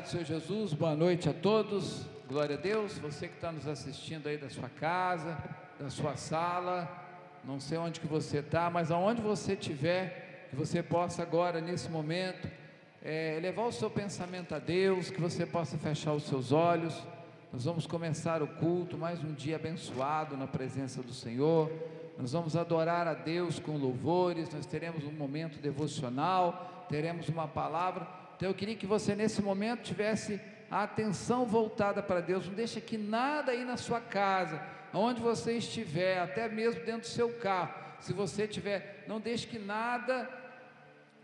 do Senhor Jesus, boa noite a todos, glória a Deus. Você que está nos assistindo aí da sua casa, da sua sala, não sei onde que você está, mas aonde você estiver, que você possa agora, nesse momento, é, levar o seu pensamento a Deus, que você possa fechar os seus olhos. Nós vamos começar o culto, mais um dia abençoado na presença do Senhor. Nós vamos adorar a Deus com louvores, nós teremos um momento devocional, teremos uma palavra. Então eu queria que você nesse momento tivesse a atenção voltada para Deus. Não deixe que nada aí na sua casa, onde você estiver, até mesmo dentro do seu carro, se você tiver, não deixe que nada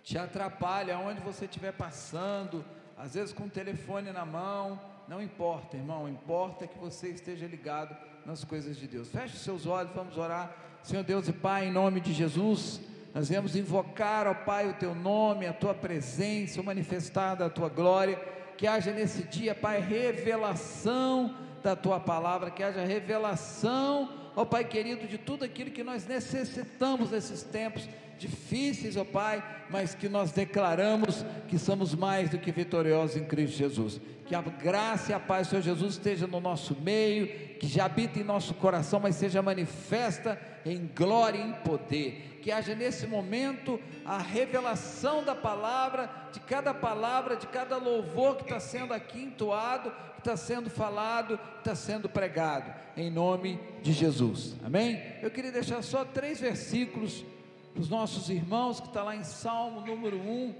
te atrapalhe aonde você estiver passando, às vezes com o telefone na mão, não importa, irmão, importa que você esteja ligado nas coisas de Deus. Feche seus olhos, vamos orar. Senhor Deus e Pai, em nome de Jesus, nós viemos invocar, ó Pai, o teu nome, a tua presença, o manifestar da tua glória, que haja nesse dia, Pai, revelação da tua palavra, que haja revelação, ó Pai querido, de tudo aquilo que nós necessitamos nesses tempos difíceis, ó Pai, mas que nós declaramos que somos mais do que vitoriosos em Cristo Jesus. Que a graça e a paz do Senhor Jesus esteja no nosso meio, que já habita em nosso coração, mas seja manifesta em glória e em poder que haja nesse momento a revelação da palavra, de cada palavra, de cada louvor que está sendo aqui entoado, que está sendo falado, que está sendo pregado, em nome de Jesus, amém? Eu queria deixar só três versículos para os nossos irmãos, que está lá em Salmo número 1,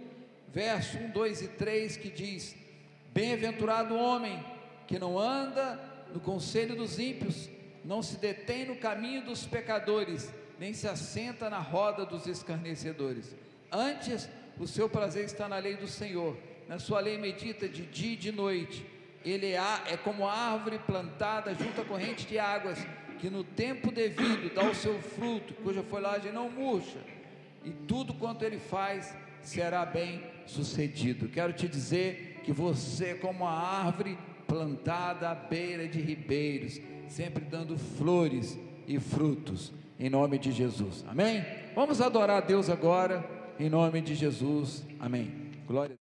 verso 1, 2 e 3, que diz: Bem-aventurado o homem que não anda no conselho dos ímpios, não se detém no caminho dos pecadores, nem se assenta na roda dos escarnecedores. Antes, o seu prazer está na lei do Senhor, na sua lei medita de dia e de noite. Ele é como árvore plantada junto à corrente de águas, que no tempo devido dá o seu fruto, cuja folhagem não murcha, e tudo quanto ele faz será bem sucedido. Quero te dizer que você, como a árvore plantada à beira de ribeiros, sempre dando flores e frutos, em nome de Jesus, amém? Vamos adorar a Deus agora, em nome de Jesus, amém. Glória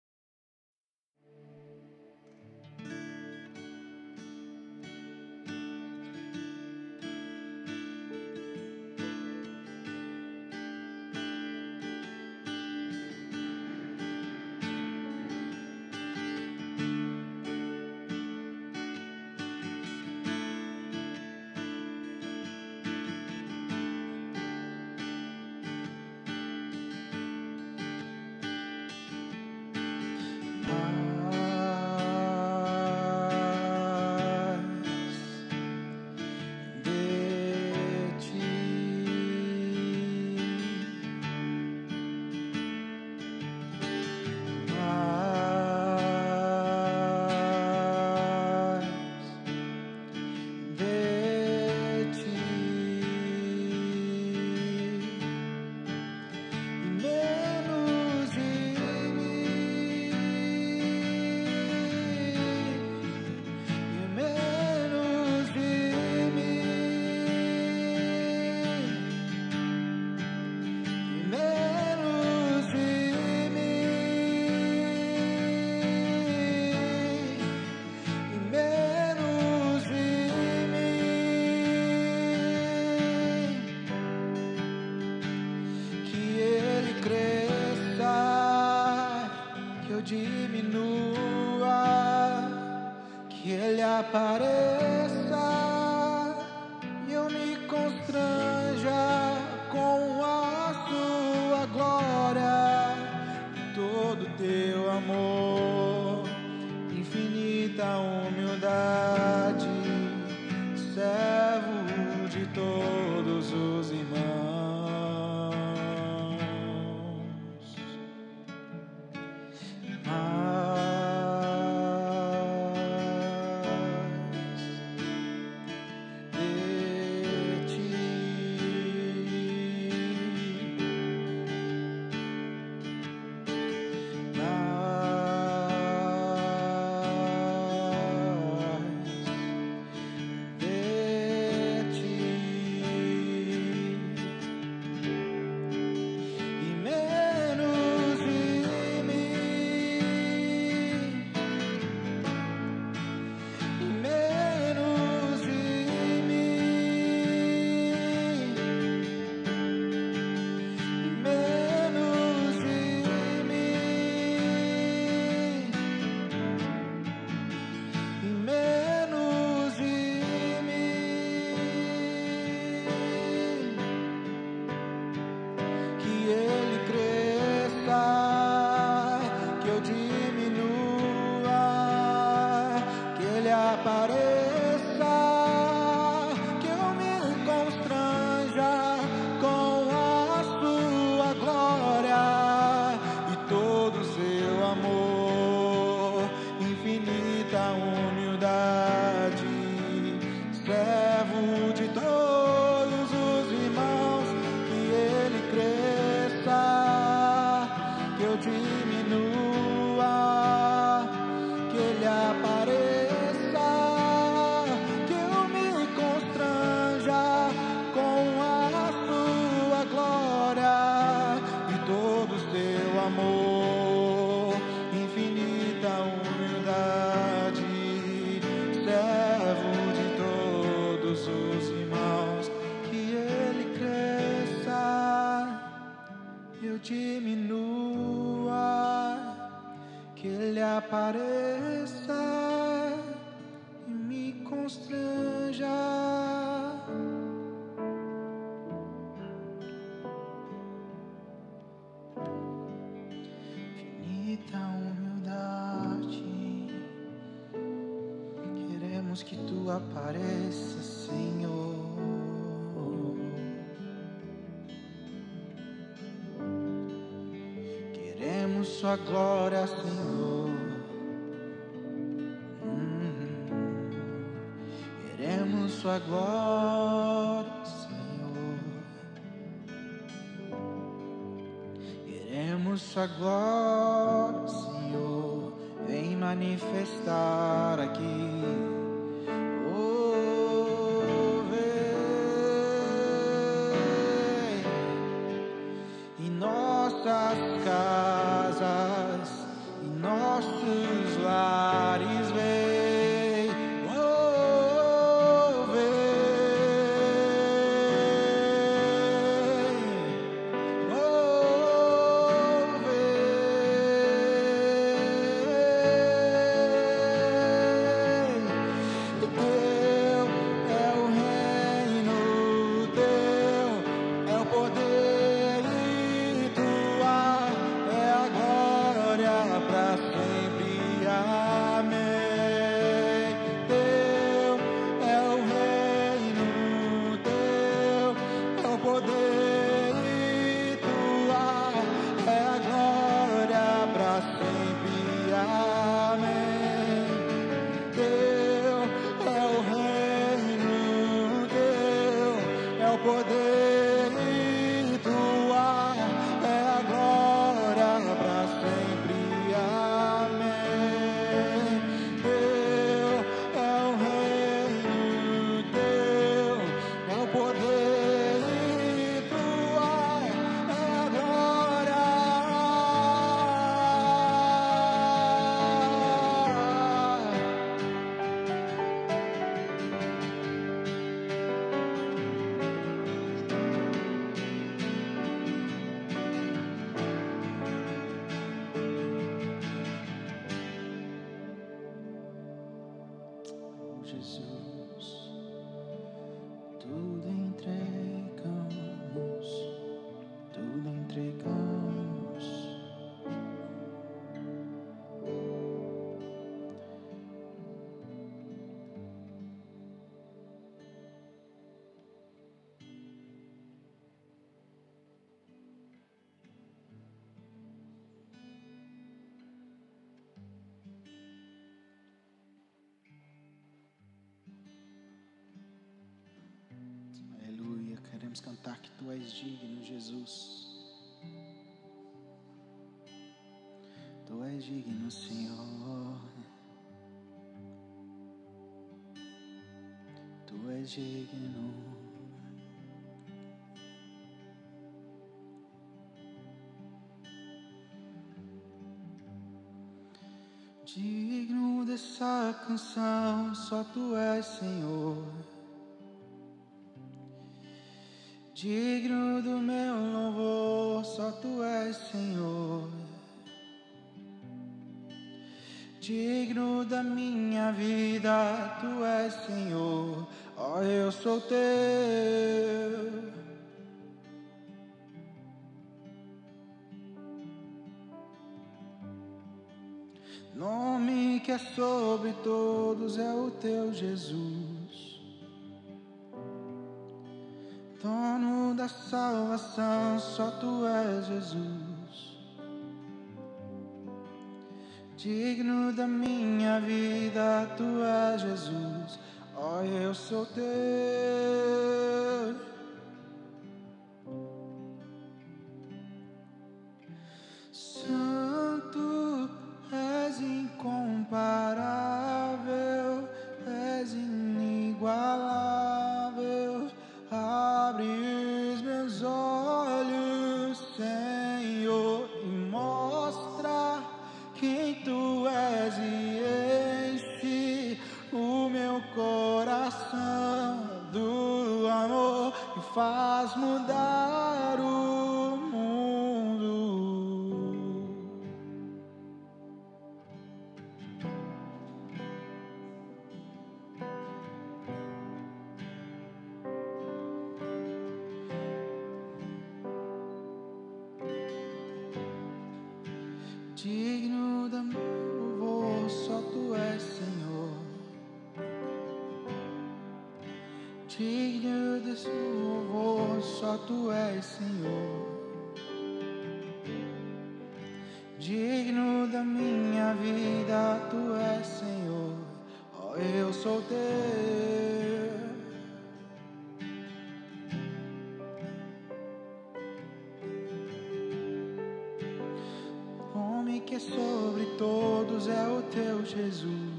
Sua glória, Senhor. Hum, Queremos sua glória, Senhor. Queremos sua glória, Queremos cantar que tu és digno, Jesus. Tu és digno, Senhor. Tu és digno. Digno dessa canção, só tu és, Senhor. Digno do meu louvor, só tu és, Senhor. Digno da minha vida, tu és, Senhor. Ó, eu sou teu. Nome que é sobre todos é o teu Jesus. Dono da salvação, só tu és Jesus. Digno da minha vida, tu és Jesus. Ó, eu sou teu. Santo, és incomparável, faz mudar só tu és Senhor. Digno da minha vida, tu és Senhor, ó, oh, eu sou teu. Homem que é sobre todos é o teu Jesus.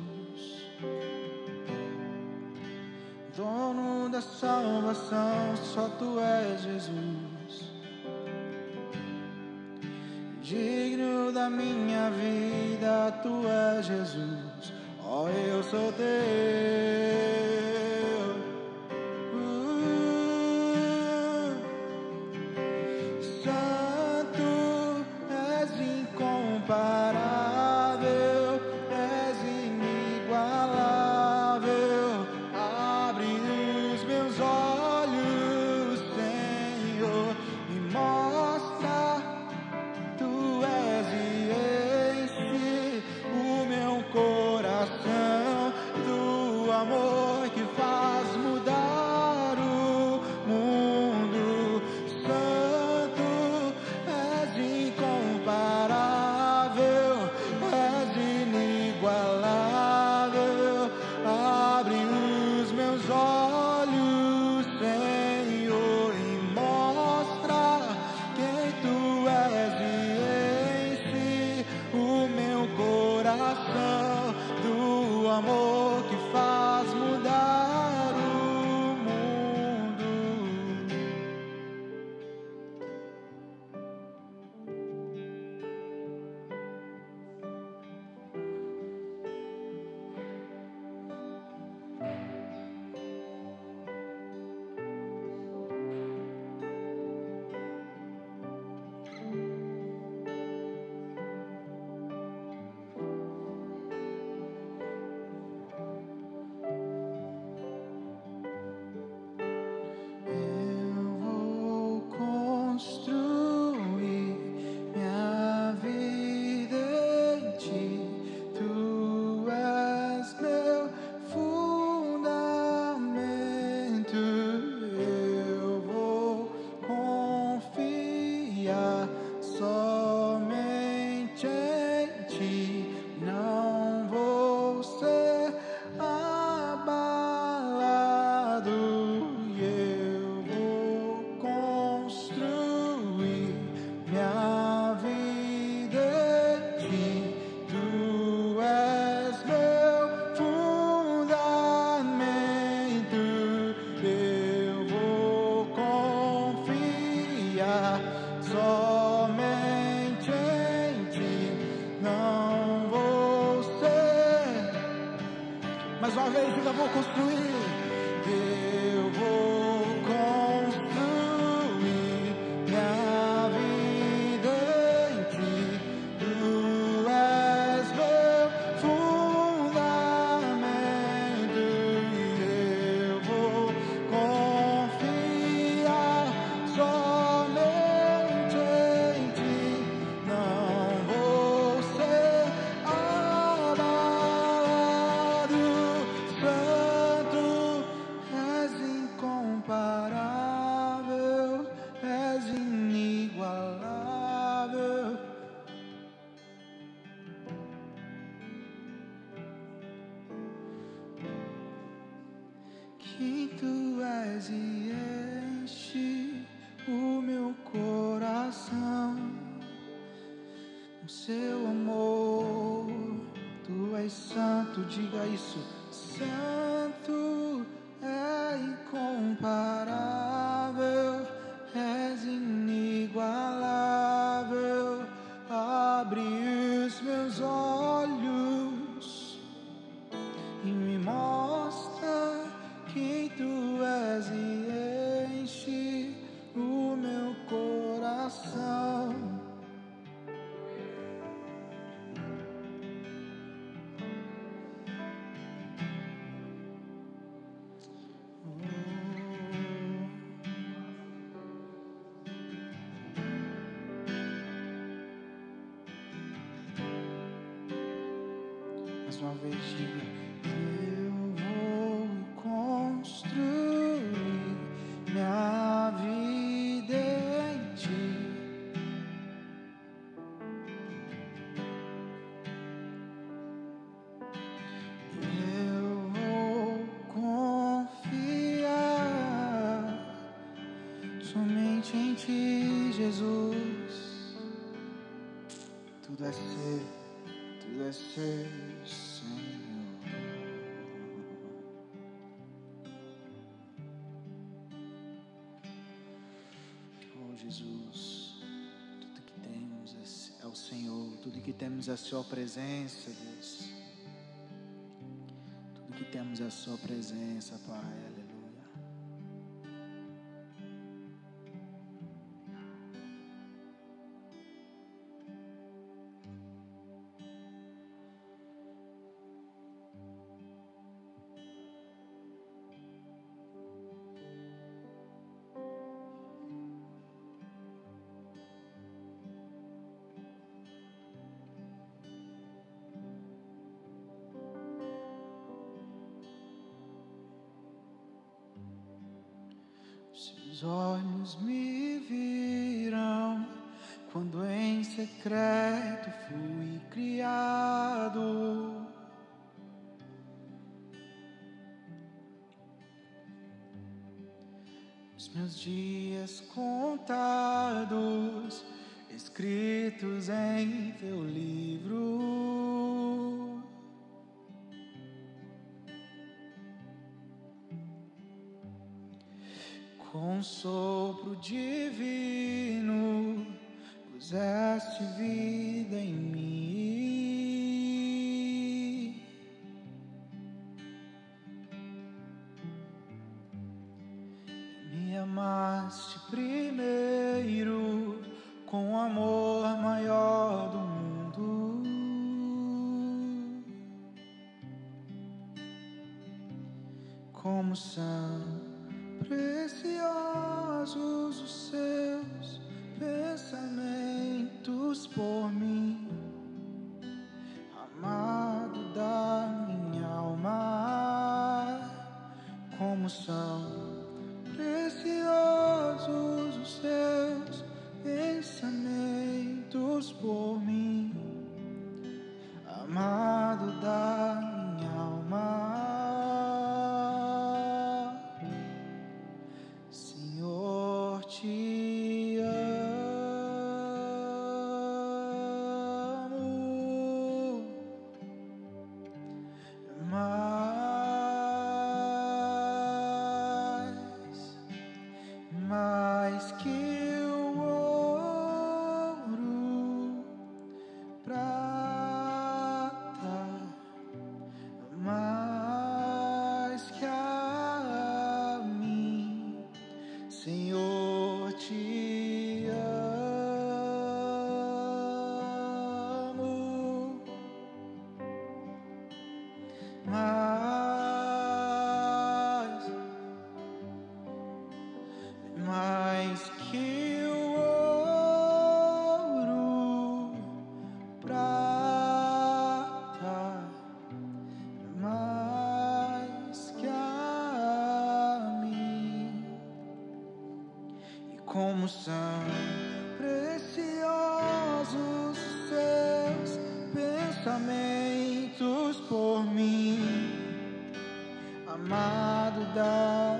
salvação, só tu és Jesus. Digno da minha vida, tu és Jesus. Oh, eu sou teu. tudo é ser, tudo é ser, Senhor. Oh Jesus, tudo que temos é, é o Senhor, tudo que temos é a Sua presença, Deus. Tudo que temos é a Sua presença, Pai. como são preciosos seus pensamentos por mim, amado da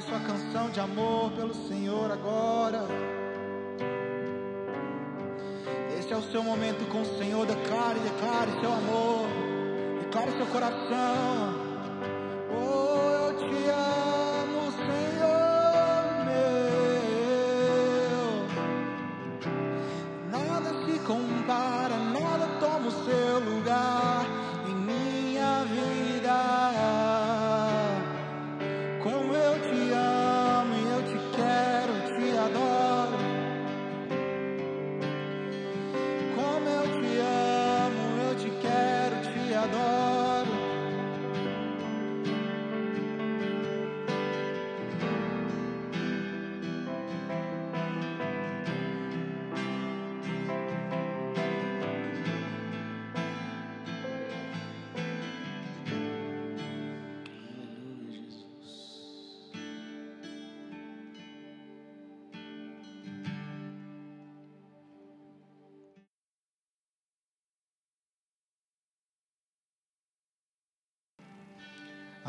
sua canção de amor pelo Senhor agora.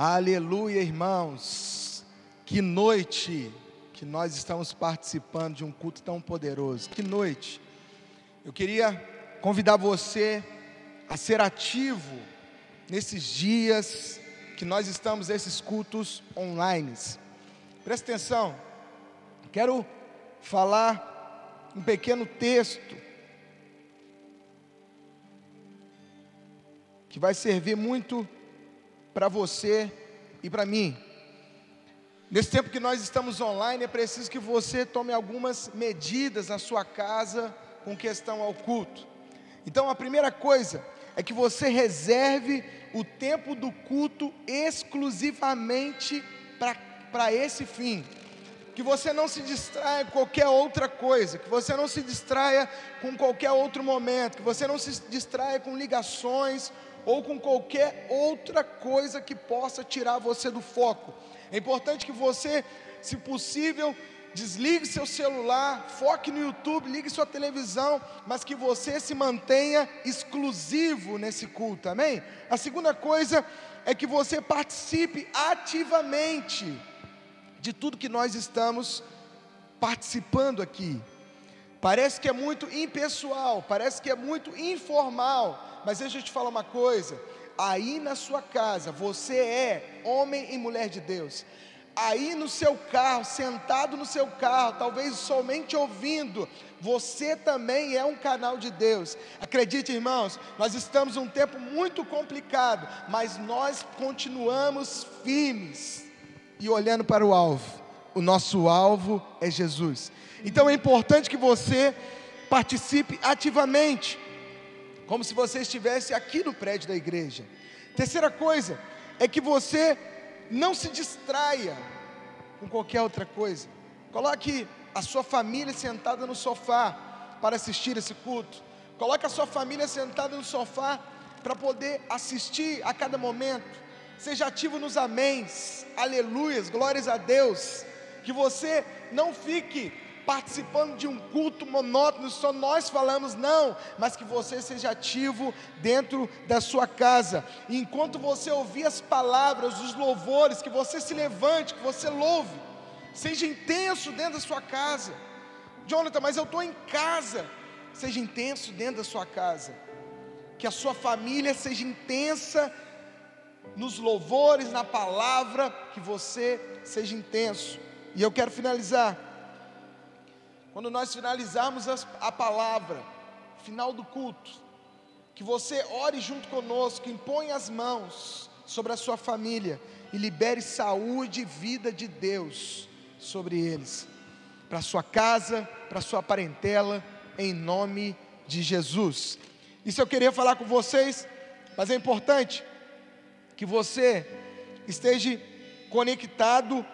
Aleluia, irmãos. Que noite que nós estamos participando de um culto tão poderoso. Que noite. Eu queria convidar você a ser ativo nesses dias que nós estamos nesses cultos online. Presta atenção. Quero falar um pequeno texto que vai servir muito para você e para mim. Nesse tempo que nós estamos online, é preciso que você tome algumas medidas na sua casa com questão ao culto. Então, a primeira coisa é que você reserve o tempo do culto exclusivamente para esse fim. Que você não se distraia com qualquer outra coisa, que você não se distraia com qualquer outro momento, que você não se distraia com ligações ou com qualquer outra coisa que possa tirar você do foco. É importante que você, se possível, desligue seu celular, foque no YouTube, ligue sua televisão, mas que você se mantenha exclusivo nesse culto, amém? A segunda coisa é que você participe ativamente de tudo que nós estamos participando aqui. Parece que é muito impessoal, parece que é muito informal, mas deixa eu te falar uma coisa: aí na sua casa, você é homem e mulher de Deus. Aí no seu carro, sentado no seu carro, talvez somente ouvindo, você também é um canal de Deus. Acredite, irmãos, nós estamos num tempo muito complicado, mas nós continuamos firmes e olhando para o alvo. O nosso alvo é Jesus. Então é importante que você participe ativamente, como se você estivesse aqui no prédio da igreja. Terceira coisa é que você não se distraia com qualquer outra coisa. Coloque a sua família sentada no sofá para assistir esse culto. Coloque a sua família sentada no sofá para poder assistir a cada momento. Seja ativo nos améns, aleluias, glórias a Deus. Que você não fique participando de um culto monótono, só nós falamos, não, mas que você seja ativo dentro da sua casa. E enquanto você ouvir as palavras, os louvores, que você se levante, que você louve, seja intenso dentro da sua casa. Jonathan, mas eu estou em casa. Seja intenso dentro da sua casa. Que a sua família seja intensa nos louvores, na palavra, que você seja intenso. E eu quero finalizar quando nós finalizarmos a palavra, final do culto, que você ore junto conosco, impõe as mãos sobre a sua família e libere saúde e vida de Deus sobre eles, para a sua casa, para a sua parentela, em nome de Jesus. Isso eu queria falar com vocês, mas é importante que você esteja conectado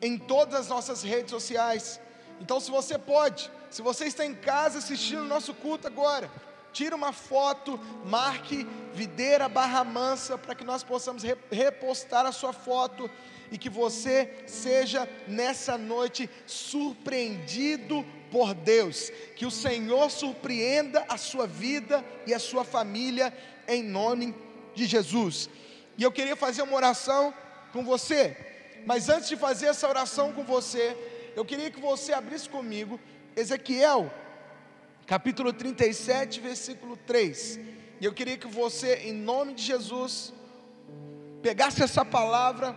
em todas as nossas redes sociais. Então, se você pode, se você está em casa assistindo o nosso culto agora, tira uma foto, marque Videira Barra Mansa para que nós possamos repostar a sua foto e que você seja nessa noite surpreendido por Deus, que o Senhor surpreenda a sua vida e a sua família em nome de Jesus. E eu queria fazer uma oração com você, mas antes de fazer essa oração com você, eu queria que você abrisse comigo Ezequiel, capítulo 37, versículo 3. E eu queria que você, em nome de Jesus, pegasse essa palavra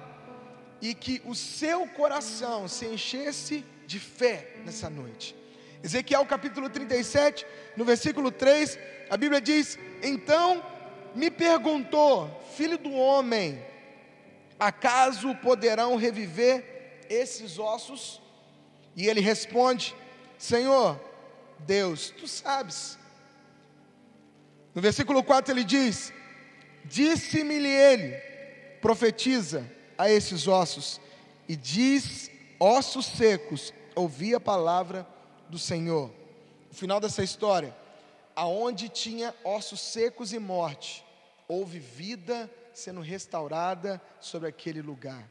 e que o seu coração se enchesse de fé nessa noite. Ezequiel capítulo 37, no versículo 3, a Bíblia diz: Então me perguntou, filho do homem, acaso poderão reviver esses ossos? E ele responde: Senhor, Deus, tu sabes. No versículo 4 ele diz: Disse-me-lhe ele, profetiza a esses ossos, e diz: ossos secos, ouvi a palavra do Senhor. No final dessa história, aonde tinha ossos secos e morte, houve vida sendo restaurada sobre aquele lugar.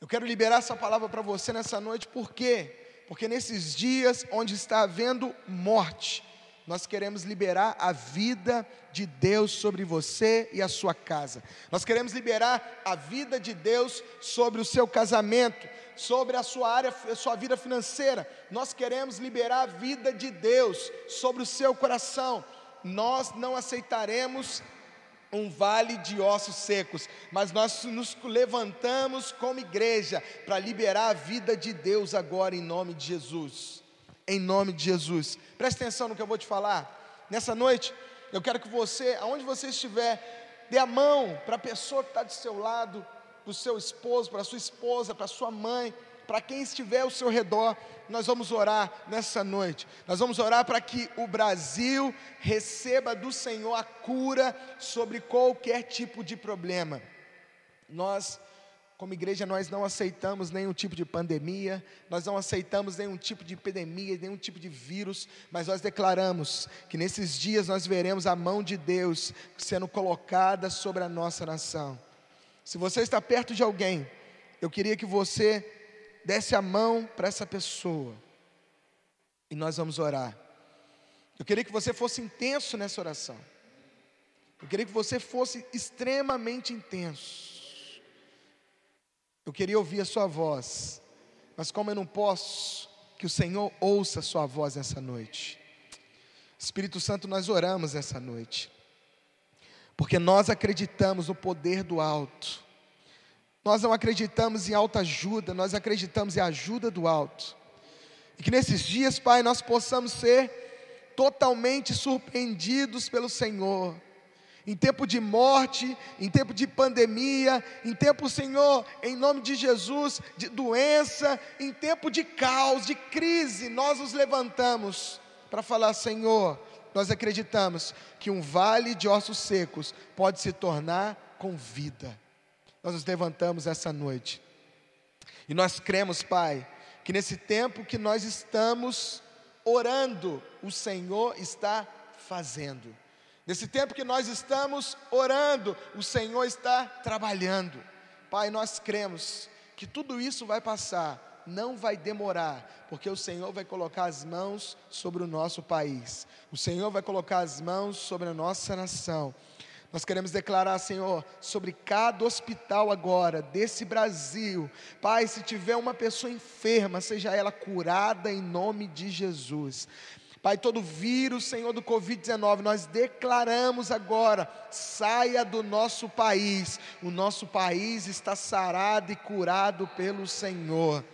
Eu quero liberar essa palavra para você nessa noite, por quê? porque nesses dias onde está havendo morte, nós queremos liberar a vida de Deus sobre você e a sua casa. Nós queremos liberar a vida de Deus sobre o seu casamento, sobre a sua área, a sua vida financeira. Nós queremos liberar a vida de Deus sobre o seu coração. Nós não aceitaremos um vale de ossos secos, mas nós nos levantamos como igreja para liberar a vida de Deus agora em nome de Jesus. Em nome de Jesus. Preste atenção no que eu vou te falar. Nessa noite, eu quero que você, aonde você estiver, dê a mão para a pessoa que está do seu lado, para o seu esposo, para a sua esposa, para a sua mãe, para quem estiver ao seu redor, nós vamos orar nessa noite. Nós vamos orar para que o Brasil receba do Senhor a cura sobre qualquer tipo de problema. Nós, como igreja, nós não aceitamos nenhum tipo de pandemia, nós não aceitamos nenhum tipo de epidemia, nenhum tipo de vírus, mas nós declaramos que nesses dias nós veremos a mão de Deus sendo colocada sobre a nossa nação. Se você está perto de alguém, eu queria que você desse a mão para essa pessoa e nós vamos orar. Eu queria que você fosse intenso nessa oração. Eu queria que você fosse extremamente intenso. Eu queria ouvir a sua voz, mas como eu não posso, que o Senhor ouça a sua voz nessa noite. Espírito Santo, nós oramos essa noite, porque nós acreditamos no poder do alto, nós não acreditamos em alta ajuda, nós acreditamos em ajuda do alto, e que nesses dias, Pai, nós possamos ser totalmente surpreendidos pelo Senhor, em tempo de morte, em tempo de pandemia, em tempo, Senhor, em nome de Jesus, de doença, em tempo de caos, de crise, nós nos levantamos para falar: Senhor, nós acreditamos que um vale de ossos secos pode se tornar com vida. Nós nos levantamos essa noite e nós cremos, Pai, que nesse tempo que nós estamos orando, o Senhor está fazendo. Nesse tempo que nós estamos orando, o Senhor está trabalhando. Pai, nós cremos que tudo isso vai passar não vai demorar, porque o Senhor vai colocar as mãos sobre o nosso país, o Senhor vai colocar as mãos sobre a nossa nação. Nós queremos declarar, Senhor, sobre cada hospital agora, desse Brasil. Pai, se tiver uma pessoa enferma, seja ela curada em nome de Jesus. Pai, todo vírus, Senhor, do Covid-19, nós declaramos agora, saia do nosso país. O nosso país está sarado e curado pelo Senhor.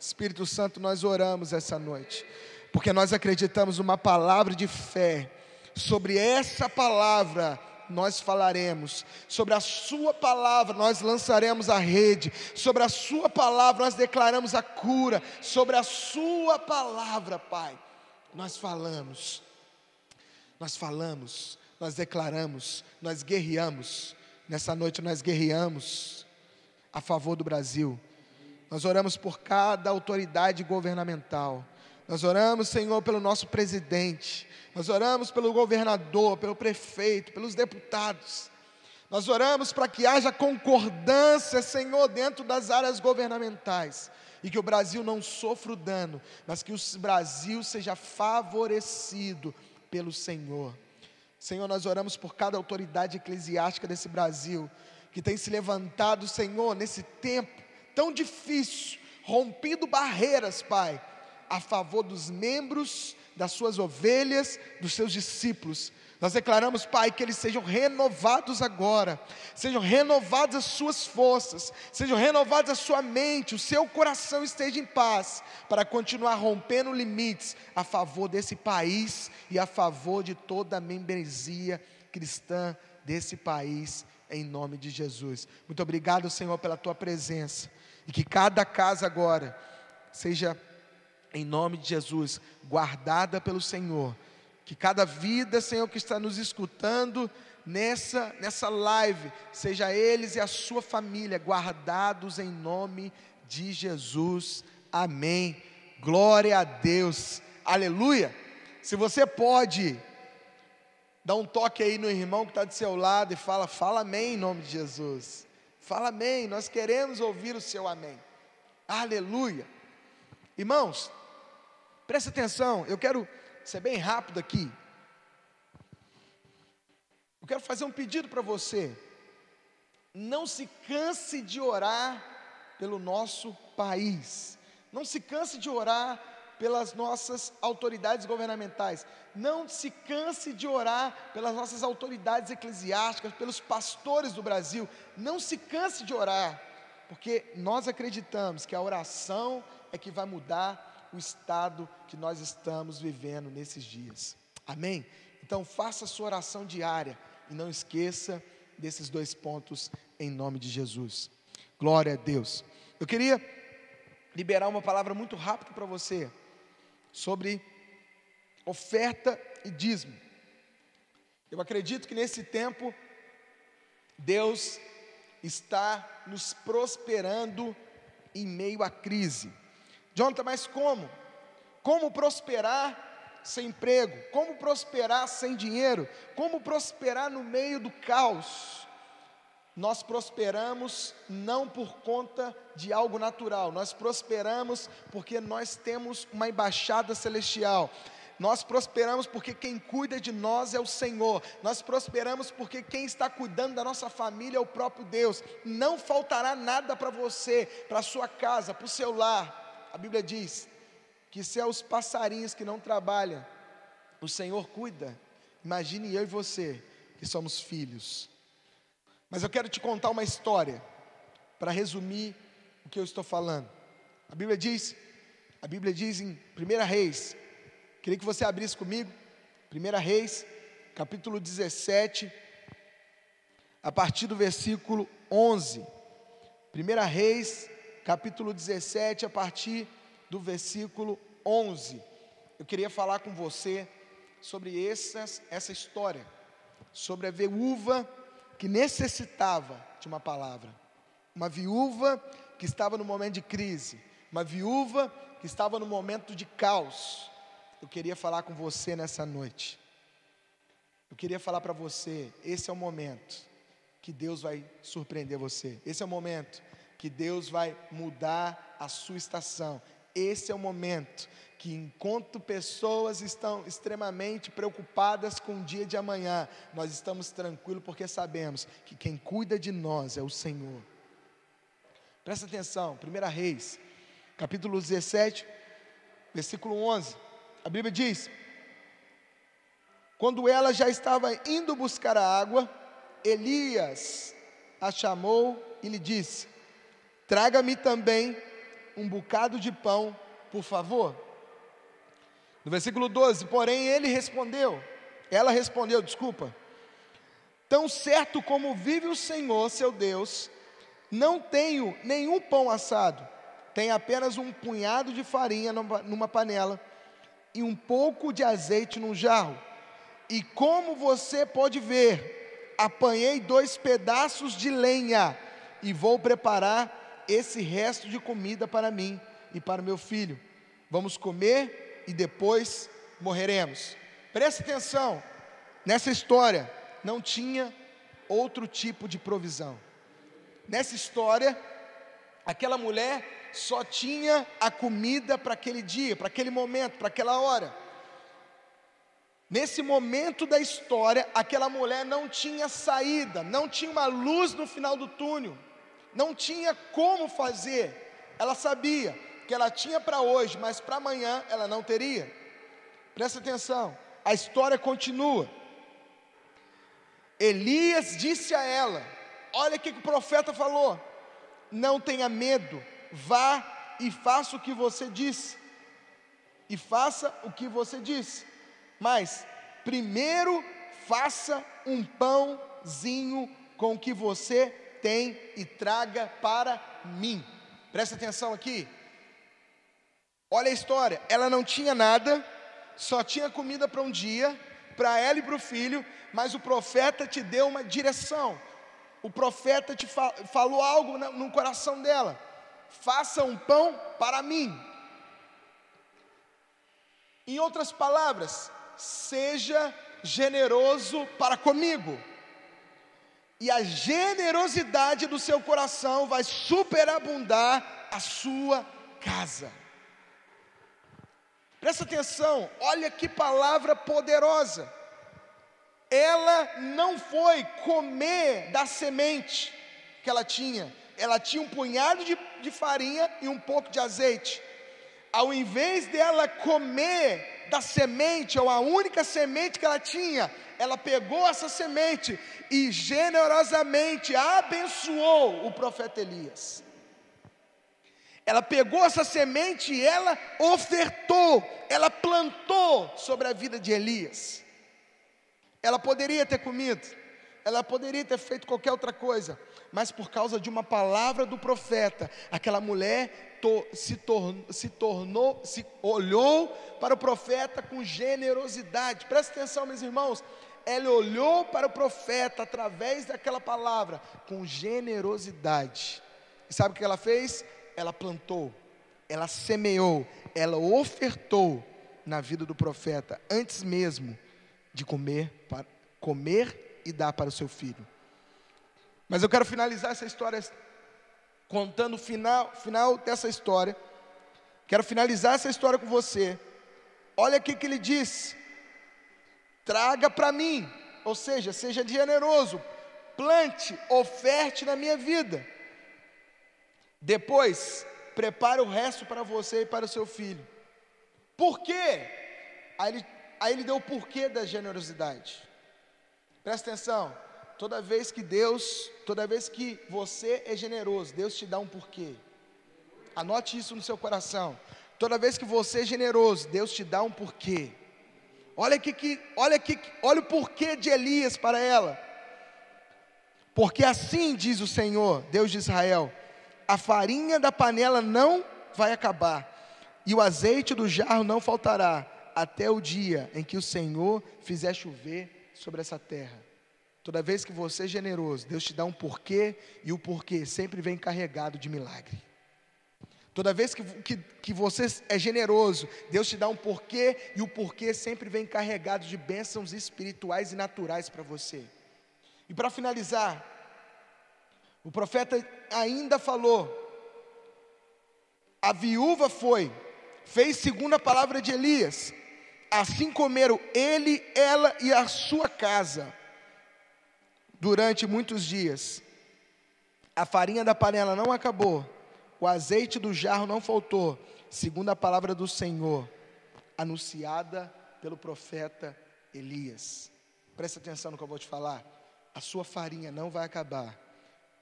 Espírito Santo, nós oramos essa noite, porque nós acreditamos uma palavra de fé. Sobre essa palavra nós falaremos, sobre a Sua palavra nós lançaremos a rede, sobre a Sua palavra nós declaramos a cura, sobre a Sua palavra, Pai, nós falamos, nós falamos, nós declaramos, nós guerreamos, nessa noite nós guerreamos a favor do Brasil, nós oramos por cada autoridade governamental. Nós oramos, Senhor, pelo nosso presidente. Nós oramos pelo governador, pelo prefeito, pelos deputados. Nós oramos para que haja concordância, Senhor, dentro das áreas governamentais. E que o Brasil não sofra o dano, mas que o Brasil seja favorecido pelo Senhor. Senhor, nós oramos por cada autoridade eclesiástica desse Brasil, que tem se levantado, Senhor, nesse tempo tão difícil, rompido barreiras, Pai, a favor dos membros, das suas ovelhas, dos seus discípulos. Nós declaramos, Pai, que eles sejam renovados agora, sejam renovadas as suas forças, sejam renovadas a sua mente, o seu coração esteja em paz, para continuar rompendo limites a favor desse país e a favor de toda a membresia cristã desse país, em nome de Jesus. Muito obrigado, Senhor, pela tua presença. E que cada casa agora seja, em nome de Jesus, guardada pelo Senhor. Que cada vida, Senhor, que está nos escutando nessa, nessa live, seja eles e a sua família guardados em nome de Jesus. Amém. Glória a Deus. Aleluia. Se você pode dar um toque aí no irmão que está do seu lado e fala, fala amém em nome de Jesus. Fala amém, nós queremos ouvir o seu amém. Aleluia. Irmãos, presta atenção, eu quero ser bem rápido aqui. Eu quero fazer um pedido para você. Não se canse de orar pelo nosso país. Não se canse de orar pelas nossas autoridades governamentais. Não se canse de orar pelas nossas autoridades eclesiásticas, pelos pastores do Brasil. Não se canse de orar, porque nós acreditamos que a oração é que vai mudar o estado que nós estamos vivendo nesses dias. Amém? Então faça a sua oração diária e não esqueça desses dois pontos em nome de Jesus. Glória a Deus. Eu queria liberar uma palavra muito rápida para você sobre oferta e dízimo. Eu acredito que nesse tempo, Deus está nos prosperando em meio à crise. Jonathan, mas como? Como prosperar sem emprego? Como prosperar sem dinheiro? Como prosperar no meio do caos? nós prosperamos não por conta de algo natural, nós prosperamos porque nós temos uma embaixada celestial. Nós prosperamos porque quem cuida de nós é o Senhor. Nós prosperamos porque quem está cuidando da nossa família é o próprio Deus. Não faltará nada para você, para sua casa, para o seu lar. A Bíblia diz que se é os passarinhos que não trabalham, o Senhor cuida, imagine eu e você, que somos filhos. Mas eu quero te contar uma história, para resumir o que eu estou falando. A Bíblia diz, a Bíblia diz em 1 Reis, queria que você abrisse comigo, 1 Reis, capítulo 17, a partir do versículo 11. 1 Reis, capítulo 17, a partir do versículo 11. Eu queria falar com você sobre essas, essa história, sobre a viúva que necessitava de uma palavra, uma viúva que estava no momento de crise, uma viúva que estava no momento de caos. Eu queria falar com você nessa noite. Eu queria falar para você: esse é o momento que Deus vai surpreender você, esse é o momento que Deus vai mudar a sua estação, esse é o momento que, enquanto pessoas estão extremamente preocupadas com o dia de amanhã, nós estamos tranquilos porque sabemos que quem cuida de nós é o Senhor. Presta atenção, 1 Reis, capítulo 17, versículo 11. A Bíblia diz: Quando ela já estava indo buscar a água, Elias a chamou e lhe disse: Traga-me também um bocado de pão, por favor. No versículo 12, porém ele respondeu, ela respondeu, desculpa, tão certo como vive o Senhor, seu Deus, não tenho nenhum pão assado, tenho apenas um punhado de farinha numa panela e um pouco de azeite num jarro. E como você pode ver, apanhei dois pedaços de lenha e vou preparar esse resto de comida para mim e para meu filho. Vamos comer e depois morreremos. Preste atenção, nessa história não tinha outro tipo de provisão. Nessa história, aquela mulher só tinha a comida para aquele dia, para aquele momento, para aquela hora. Nesse momento da história, aquela mulher não tinha saída, não tinha uma luz no final do túnel, não tinha como fazer. Ela sabia que ela tinha para hoje, mas para amanhã ela não teria. Presta atenção, a história continua. Elias disse a ela: Olha o que o profeta falou. Não tenha medo, vá e faça o que você disse. E faça o que você disse. Mas primeiro faça um pãozinho com o que você tem e traga para mim. Presta atenção aqui. Olha a história, ela não tinha nada, só tinha comida para um dia, para ela e para o filho, mas o profeta te deu uma direção. O profeta te fa falou algo no coração dela. Faça um pão para mim. Em outras palavras, seja generoso para comigo. E a generosidade do seu coração vai superabundar a sua casa. Presta atenção, olha que palavra poderosa. Ela não foi comer da semente que ela tinha, ela tinha um punhado de, de farinha e um pouco de azeite. Ao invés dela comer da semente, ou a única semente que ela tinha, ela pegou essa semente e generosamente abençoou o profeta Elias. Ela pegou essa semente e ela ofertou, ela plantou sobre a vida de Elias. Ela poderia ter comido, ela poderia ter feito qualquer outra coisa, mas por causa de uma palavra do profeta, aquela mulher to, se, tornou, se tornou, se olhou para o profeta com generosidade. Presta atenção, meus irmãos. Ela olhou para o profeta através daquela palavra com generosidade. E sabe o que ela fez? ela plantou, ela semeou, ela ofertou na vida do profeta antes mesmo de comer, para, comer e dar para o seu filho. Mas eu quero finalizar essa história contando o final, final dessa história. Quero finalizar essa história com você. Olha o que ele disse: traga para mim, ou seja, seja generoso, plante, oferte na minha vida. Depois, prepare o resto para você e para o seu filho. Por quê? Aí ele, aí ele deu o porquê da generosidade. Presta atenção. Toda vez que Deus, toda vez que você é generoso, Deus te dá um porquê. Anote isso no seu coração. Toda vez que você é generoso, Deus te dá um porquê. Olha que, olha aqui, olha o porquê de Elias para ela. Porque assim diz o Senhor, Deus de Israel: a farinha da panela não vai acabar, e o azeite do jarro não faltará, até o dia em que o Senhor fizer chover sobre essa terra. Toda vez que você é generoso, Deus te dá um porquê, e o porquê sempre vem carregado de milagre. Toda vez que, que, que você é generoso, Deus te dá um porquê, e o porquê sempre vem carregado de bênçãos espirituais e naturais para você. E para finalizar, o profeta ainda falou: a viúva foi, fez segundo a palavra de Elias, assim comeram ele, ela e a sua casa, durante muitos dias. A farinha da panela não acabou, o azeite do jarro não faltou, segundo a palavra do Senhor, anunciada pelo profeta Elias. Presta atenção no que eu vou te falar. A sua farinha não vai acabar.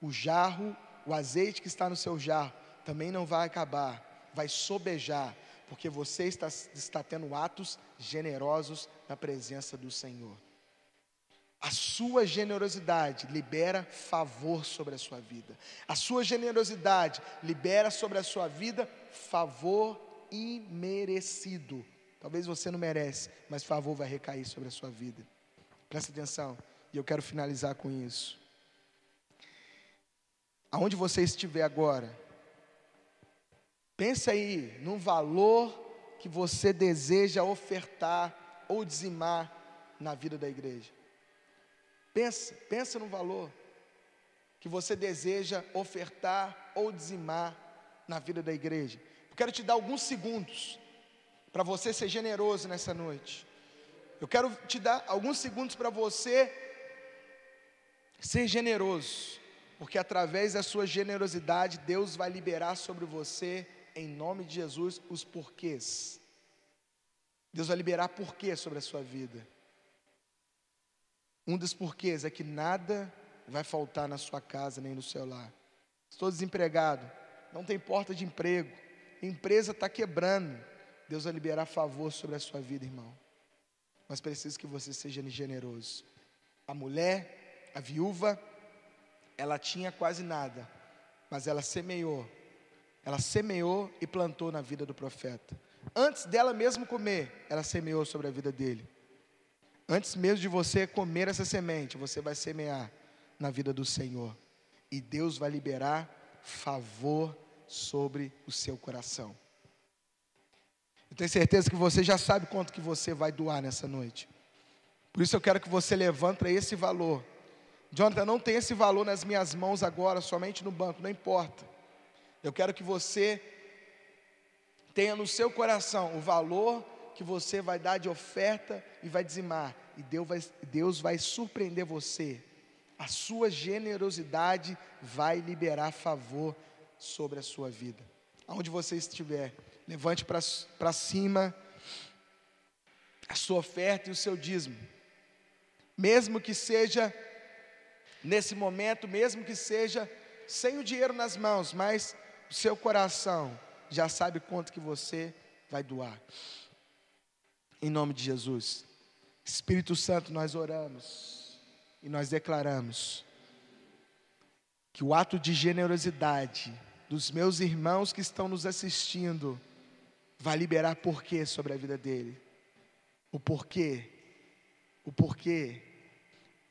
O jarro, o azeite que está no seu jarro, também não vai acabar. Vai sobejar, porque você está, está tendo atos generosos na presença do Senhor. A sua generosidade libera favor sobre a sua vida. A sua generosidade libera sobre a sua vida favor imerecido. Talvez você não merece, mas favor vai recair sobre a sua vida. Presta atenção, e eu quero finalizar com isso. Aonde você estiver agora, pense aí num valor que você deseja ofertar ou dizimar na vida da igreja. Pensa, pensa no valor que você deseja ofertar ou dizimar na vida da igreja. Eu quero te dar alguns segundos para você ser generoso nessa noite. Eu quero te dar alguns segundos para você ser generoso, porque através da sua generosidade Deus vai liberar sobre você, em nome de Jesus, os porquês. Deus vai liberar porquê sobre a sua vida. Um dos porquês é que nada vai faltar na sua casa nem no seu lar. Estou desempregado, não tem porta de emprego, empresa está quebrando. Deus vai liberar favor sobre a sua vida, irmão. Mas precisa que você seja generoso. A mulher, a viúva, ela tinha quase nada, mas ela semeou. Ela semeou e plantou na vida do profeta. Antes dela mesmo comer, ela semeou sobre a vida dele. Antes mesmo de você comer essa semente, você vai semear na vida do Senhor. E Deus vai liberar favor sobre o seu coração. Eu tenho certeza que você já sabe quanto que você vai doar nessa noite. Por isso eu quero que você levante esse valor. Jonathan, não tem esse valor nas minhas mãos agora, somente no banco, não importa. Eu quero que você tenha no seu coração o valor que você vai dar de oferta e vai dizimar, e Deus vai, Deus vai surpreender você. A sua generosidade vai liberar favor sobre a sua vida. Aonde você estiver, levante para cima a sua oferta e o seu dízimo. Mesmo que seja nesse momento, mesmo que seja sem o dinheiro nas mãos, mas o seu coração já sabe quanto que você vai doar. Em nome de Jesus. Espírito Santo, nós oramos e nós declaramos que o ato de generosidade dos meus irmãos que estão nos assistindo vai liberar porquê sobre a vida dele. O porquê, o porquê.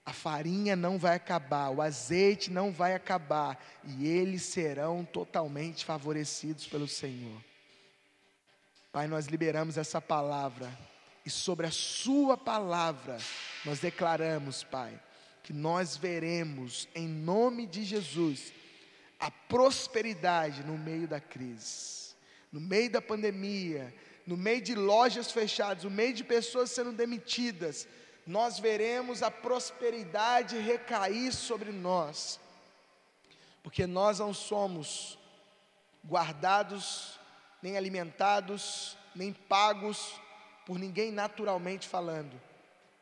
A farinha não vai acabar, o azeite não vai acabar, e eles serão totalmente favorecidos pelo Senhor. Pai, nós liberamos essa palavra e sobre a Sua palavra, nós declaramos, Pai, que nós veremos, em nome de Jesus, a prosperidade no meio da crise, no meio da pandemia, no meio de lojas fechadas, no meio de pessoas sendo demitidas, nós veremos a prosperidade recair sobre nós, porque nós não somos guardados, nem alimentados, nem pagos por ninguém naturalmente falando.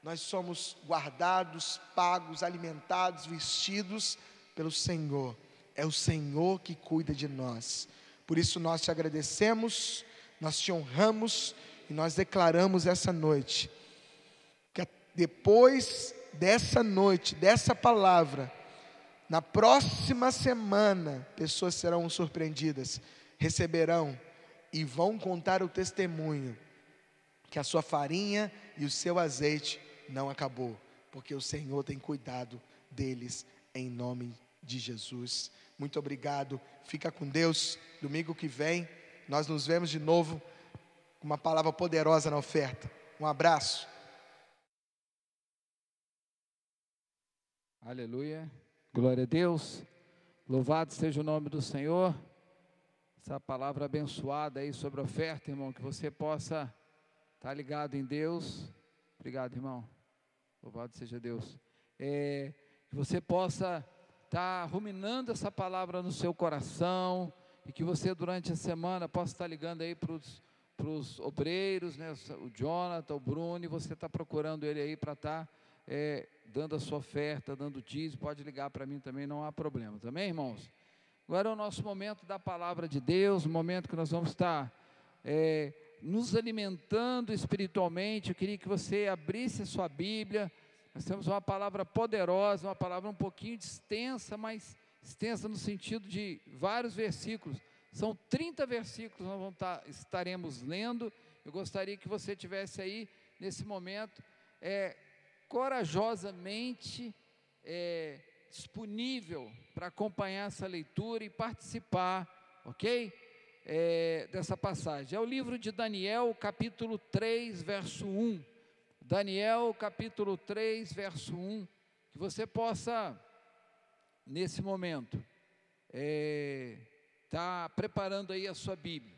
Nós somos guardados, pagos, alimentados, vestidos pelo Senhor. É o Senhor que cuida de nós. Por isso nós te agradecemos, nós te honramos e nós declaramos essa noite que depois dessa noite, dessa palavra, na próxima semana, pessoas serão surpreendidas, receberão e vão contar o testemunho que a sua farinha e o seu azeite não acabou, porque o Senhor tem cuidado deles em nome de Jesus. Muito obrigado. Fica com Deus. Domingo que vem nós nos vemos de novo com uma palavra poderosa na oferta. Um abraço. Aleluia. Glória a Deus. Louvado seja o nome do Senhor. Essa palavra abençoada aí sobre a oferta, irmão, que você possa estar ligado em Deus. Obrigado, irmão. Louvado seja Deus. É, que você possa estar ruminando essa palavra no seu coração e que você durante a semana possa estar ligando aí para os obreiros, né, o Jonathan, o Bruno, e você está procurando ele aí para estar é, dando a sua oferta, dando dízimo, pode ligar para mim também, não há problema. Também, irmãos? Agora é o nosso momento da palavra de Deus, o momento que nós vamos estar é, nos alimentando espiritualmente. Eu queria que você abrisse a sua Bíblia. Nós temos uma palavra poderosa, uma palavra um pouquinho extensa, mas extensa no sentido de vários versículos. São 30 versículos nós vamos estar, estaremos lendo. Eu gostaria que você tivesse aí, nesse momento, é, corajosamente é, disponível para acompanhar essa leitura e participar, ok? É, dessa passagem. É o livro de Daniel, capítulo 3, verso 1. Daniel, capítulo 3, verso 1. Que você possa, nesse momento, estar é, tá preparando aí a sua Bíblia.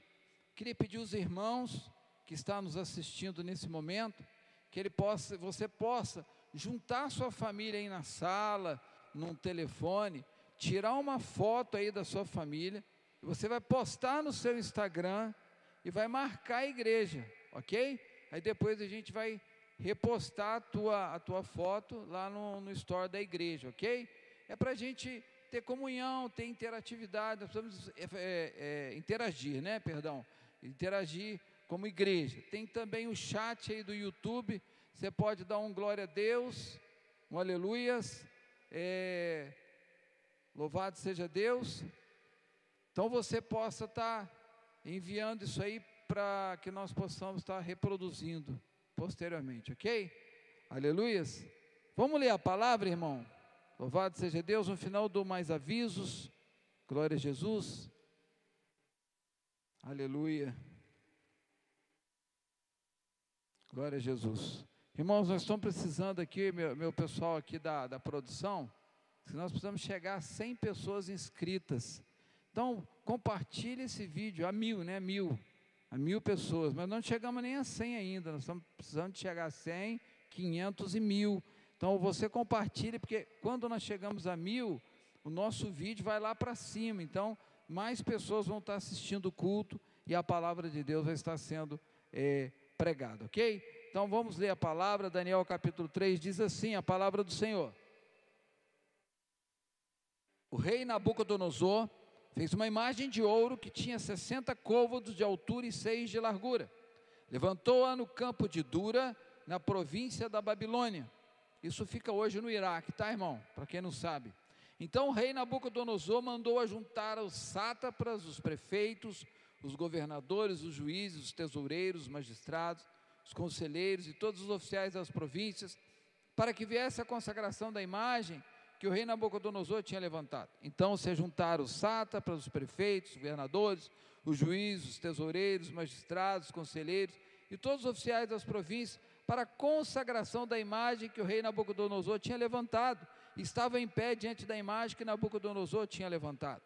Queria pedir aos irmãos que estão nos assistindo nesse momento, que ele possa, você possa juntar sua família aí na sala, num telefone, tirar uma foto aí da sua família, você vai postar no seu Instagram e vai marcar a igreja, ok? Aí depois a gente vai repostar a tua, a tua foto lá no, no store da igreja, ok? É para a gente ter comunhão, ter interatividade, nós precisamos é, é, é, interagir, né? Perdão, interagir como igreja. Tem também o chat aí do YouTube. Você pode dar um glória a Deus, um aleluias. É, louvado seja Deus. Então você possa estar tá enviando isso aí para que nós possamos estar tá reproduzindo posteriormente, ok? Aleluias. Vamos ler a palavra, irmão. Louvado seja Deus. No final dou mais avisos. Glória a Jesus. Aleluia. Glória a Jesus. Irmãos, nós estamos precisando aqui, meu, meu pessoal aqui da, da produção, se nós precisamos chegar a 100 pessoas inscritas. Então, compartilhe esse vídeo a mil, né? Mil. A mil pessoas. Mas não chegamos nem a 100 ainda. Nós estamos precisando de chegar a 100, 500 e mil. Então, você compartilhe, porque quando nós chegamos a mil, o nosso vídeo vai lá para cima. Então, mais pessoas vão estar assistindo o culto e a palavra de Deus vai estar sendo é, pregado, ok? Então vamos ler a palavra, Daniel capítulo 3 diz assim: a palavra do Senhor. O rei Nabucodonosor fez uma imagem de ouro que tinha 60 côvados de altura e 6 de largura. Levantou-a no campo de Dura, na província da Babilônia. Isso fica hoje no Iraque, tá, irmão? Para quem não sabe. Então o rei Nabucodonosor mandou ajuntar os sátrapas, os prefeitos, os governadores, os juízes, os tesoureiros, os magistrados, os conselheiros e todos os oficiais das províncias, para que viesse a consagração da imagem que o rei Nabucodonosor tinha levantado. Então se juntaram os sátrapas, os prefeitos, os governadores, os juízes, os tesoureiros, os magistrados, os conselheiros e todos os oficiais das províncias para a consagração da imagem que o rei Nabucodonosor tinha levantado. Estava em pé diante da imagem que Nabucodonosor tinha levantado.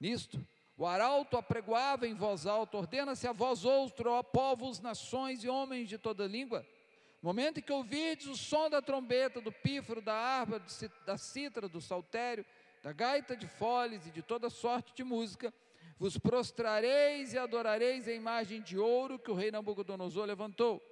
Nisto, o arauto apregoava em voz alta: ordena-se a vós outro, ó povos, nações e homens de toda língua. No momento em que ouvirdes o som da trombeta, do pífaro, da harpa, da cítara, do saltério, da gaita de foles e de toda sorte de música, vos prostrareis e adorareis a imagem de ouro que o rei Nabucodonosor levantou.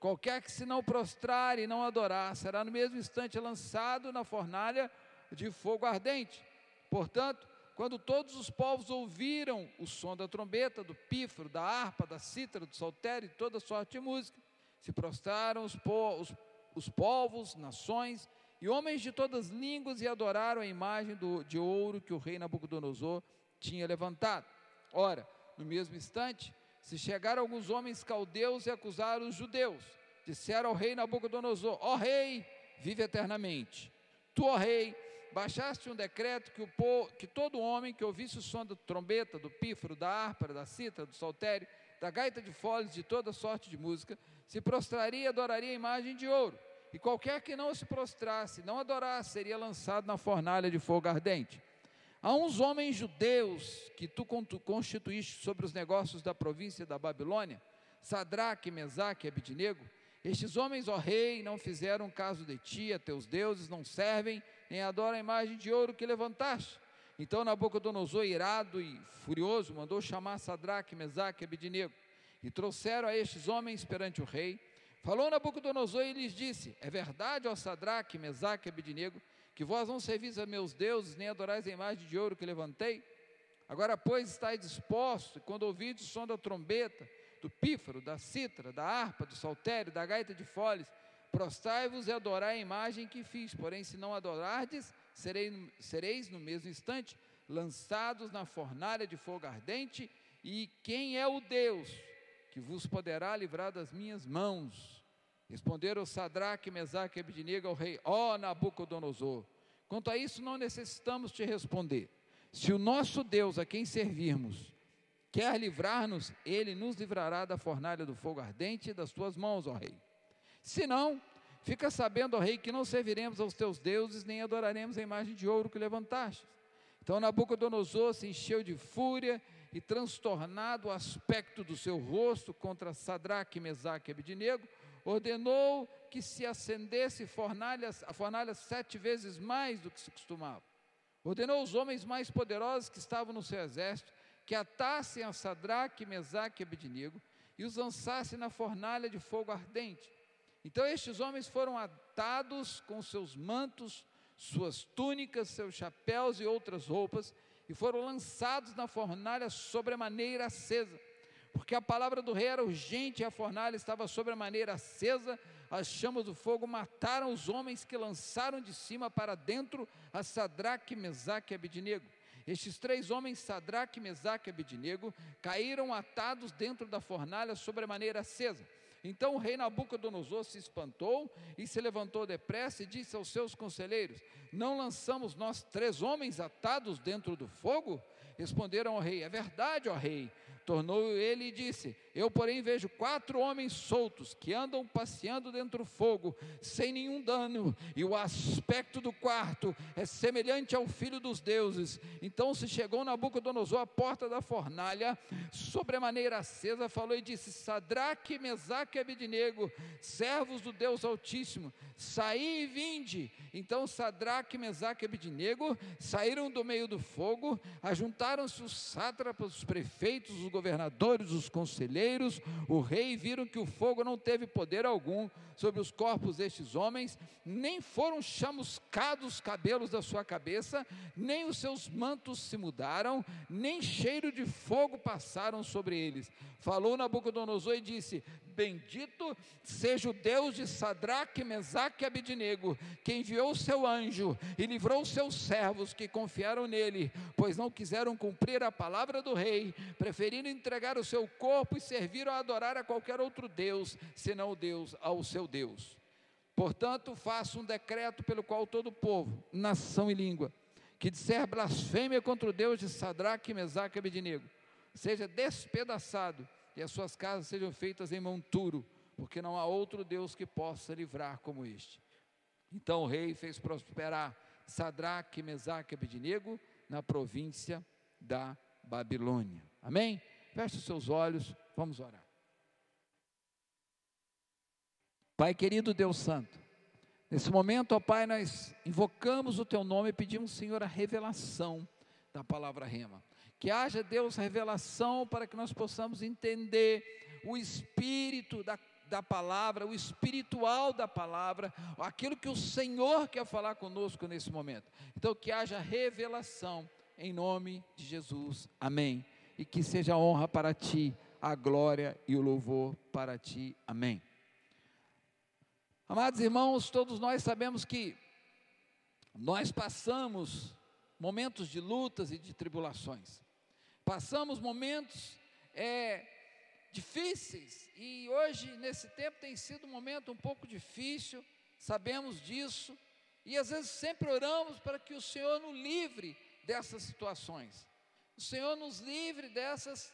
Qualquer que se não prostrar e não adorar, será no mesmo instante lançado na fornalha de fogo ardente. Portanto, quando todos os povos ouviram o som da trombeta, do pífaro, da harpa, da cítara, do saltério e toda sorte de música, se prostraram os, po os, os povos, nações e homens de todas as línguas e adoraram a imagem do, de ouro que o rei Nabucodonosor tinha levantado. Ora, no mesmo instante, se chegaram alguns homens caldeus e acusaram os judeus. Disseram ao rei Nabucodonosor: Ó rei, vive eternamente. Tu, ó rei, baixaste um decreto que, o povo, que todo homem que ouvisse o som da trombeta, do pífaro, da harpa, da cítara, do saltério, da gaita de foles, de toda sorte de música, se prostraria e adoraria a imagem de ouro. E qualquer que não se prostrasse, não adorasse, seria lançado na fornalha de fogo ardente. Há uns homens judeus que tu constituíste sobre os negócios da província da Babilônia, Sadraque, Mesaque e Abidnego. Estes homens, ó rei, não fizeram caso de ti, a teus deuses não servem, nem adoram a imagem de ouro que levantaste. Então Nabucodonosor, irado e furioso, mandou chamar Sadraque, Mesaque e Abidnego. E trouxeram a estes homens perante o rei. Falou Nabucodonosor e lhes disse: É verdade, ó Sadraque, Mesaque e Abidnego, que vós não servis a meus deuses, nem adorais a imagem de ouro que levantei? Agora, pois, estáis dispostos, quando ouvides o som da trombeta, do pífaro, da cítara, da harpa, do saltério, da gaita de foles, prostrai-vos e adorai a imagem que fiz. Porém, se não adorardes, serei, sereis no mesmo instante lançados na fornalha de fogo ardente. E quem é o Deus que vos poderá livrar das minhas mãos? Responderam Sadraque, Mesaque e Abednego ao rei, ó oh, Nabucodonosor. Quanto a isso, não necessitamos te responder. Se o nosso Deus, a quem servirmos, quer livrar-nos, ele nos livrará da fornalha do fogo ardente e das tuas mãos, ó rei. Se não, fica sabendo, ó rei, que não serviremos aos teus deuses, nem adoraremos a imagem de ouro que levantaste. Então Nabucodonosor se encheu de fúria e transtornado o aspecto do seu rosto contra Sadraque, Mesaque e Abednego, ordenou que se acendesse fornalhas, a fornalha sete vezes mais do que se costumava. Ordenou os homens mais poderosos que estavam no seu exército que atassem a Sadraque, Mesaque e Abednego e os lançassem na fornalha de fogo ardente. Então estes homens foram atados com seus mantos, suas túnicas, seus chapéus e outras roupas e foram lançados na fornalha sobremaneira acesa porque a palavra do rei era urgente e a fornalha estava sobre a maneira acesa, as chamas do fogo mataram os homens que lançaram de cima para dentro a Sadraque, Mesaque e Abidnego. Estes três homens, Sadraque, Mesaque e Abidnego, caíram atados dentro da fornalha sobre a maneira acesa. Então o rei Nabucodonosor se espantou e se levantou depressa e disse aos seus conselheiros: Não lançamos nós três homens atados dentro do fogo? Responderam ao rei: É verdade, ó rei. Tornou ele e disse: Eu, porém, vejo quatro homens soltos que andam passeando dentro do fogo, sem nenhum dano, e o aspecto do quarto é semelhante ao filho dos deuses. Então se chegou Nabucodonosor à porta da fornalha, sobremaneira acesa, falou e disse: Sadraque, Mesaque e Abidnego, servos do Deus Altíssimo, saí e vinde. Então Sadraque, Mesaque e Abidnego saíram do meio do fogo, ajuntaram Juntaram-se os sátrapas, os prefeitos, os governadores, os conselheiros, o rei, viram que o fogo não teve poder algum sobre os corpos destes homens, nem foram chamuscados os cabelos da sua cabeça, nem os seus mantos se mudaram, nem cheiro de fogo passaram sobre eles. Falou Nabucodonosor e disse: Bendito seja o Deus de Sadraque, Mesaque e Abidnego, que enviou o seu anjo e livrou os seus servos que confiaram nele, pois não quiseram cumprir a palavra do rei, preferindo entregar o seu corpo e serviram a adorar a qualquer outro Deus, senão o Deus, ao seu Deus. Portanto, faço um decreto pelo qual todo povo, nação e língua, que disser blasfêmia contra o Deus de Sadraque, Mesaque e Abednego, seja despedaçado e as suas casas sejam feitas em monturo, porque não há outro Deus que possa livrar como este. Então o rei fez prosperar Sadraque, Mesaque e Abednego na província da Babilônia. Amém? Feche os seus olhos, vamos orar. Pai querido Deus Santo, nesse momento, ó Pai, nós invocamos o Teu nome e pedimos, Senhor, a revelação da palavra rema. Que haja Deus revelação para que nós possamos entender o espírito da, da palavra, o espiritual da palavra, aquilo que o Senhor quer falar conosco nesse momento. Então, que haja revelação em nome de Jesus. Amém. E que seja honra para ti, a glória e o louvor para ti. Amém. Amados irmãos, todos nós sabemos que nós passamos momentos de lutas e de tribulações. Passamos momentos é, difíceis e hoje, nesse tempo, tem sido um momento um pouco difícil, sabemos disso, e às vezes sempre oramos para que o Senhor nos livre dessas situações, o Senhor nos livre dessas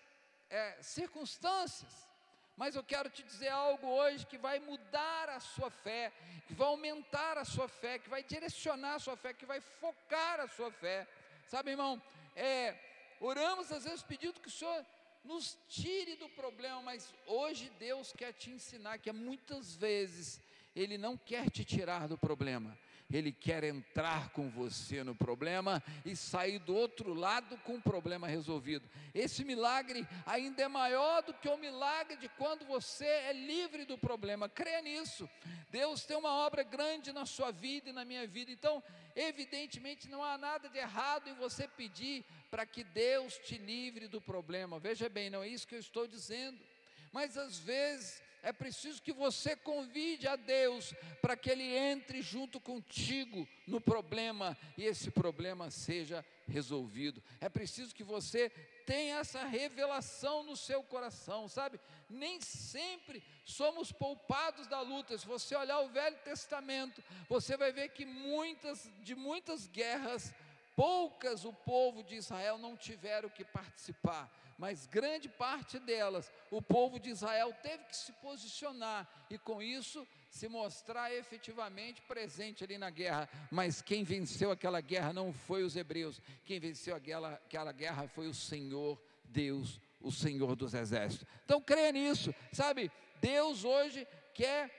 é, circunstâncias. Mas eu quero te dizer algo hoje que vai mudar a sua fé, que vai aumentar a sua fé, que vai direcionar a sua fé, que vai focar a sua fé. Sabe, irmão, é, oramos às vezes pedindo que o Senhor nos tire do problema, mas hoje Deus quer te ensinar que muitas vezes Ele não quer te tirar do problema, ele quer entrar com você no problema e sair do outro lado com o problema resolvido. Esse milagre ainda é maior do que o milagre de quando você é livre do problema. Creia nisso. Deus tem uma obra grande na sua vida e na minha vida. Então, evidentemente, não há nada de errado em você pedir para que Deus te livre do problema. Veja bem, não é isso que eu estou dizendo. Mas às vezes é preciso que você convide a Deus para que Ele entre junto contigo no problema e esse problema seja resolvido. É preciso que você tenha essa revelação no seu coração, sabe? Nem sempre somos poupados da luta. Se você olhar o Velho Testamento, você vai ver que muitas de muitas guerras poucas o povo de Israel não tiveram que participar, mas grande parte delas, o povo de Israel teve que se posicionar e com isso se mostrar efetivamente presente ali na guerra. Mas quem venceu aquela guerra não foi os hebreus, quem venceu aquela, aquela guerra foi o Senhor Deus, o Senhor dos exércitos. Então creia nisso, sabe? Deus hoje quer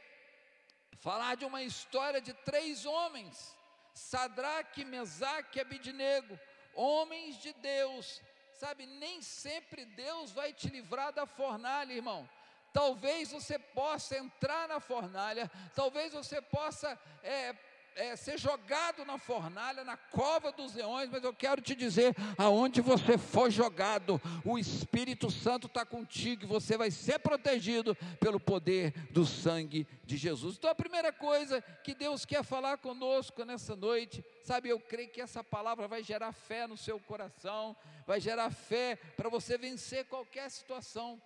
falar de uma história de três homens Sadraque, Mesaque Abidnego, homens de Deus, sabe, nem sempre Deus vai te livrar da fornalha, irmão. Talvez você possa entrar na fornalha, talvez você possa é, é, ser jogado na fornalha, na cova dos leões, mas eu quero te dizer: aonde você for jogado, o Espírito Santo está contigo e você vai ser protegido pelo poder do sangue de Jesus. Então, a primeira coisa que Deus quer falar conosco nessa noite, sabe, eu creio que essa palavra vai gerar fé no seu coração, vai gerar fé para você vencer qualquer situação.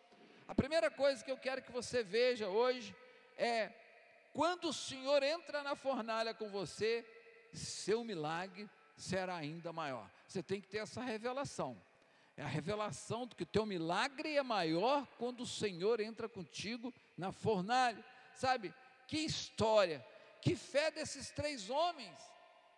A primeira coisa que eu quero que você veja hoje é quando o Senhor entra na fornalha com você, seu milagre será ainda maior. Você tem que ter essa revelação. É a revelação de que o teu milagre é maior quando o Senhor entra contigo na fornalha. Sabe? Que história, que fé desses três homens.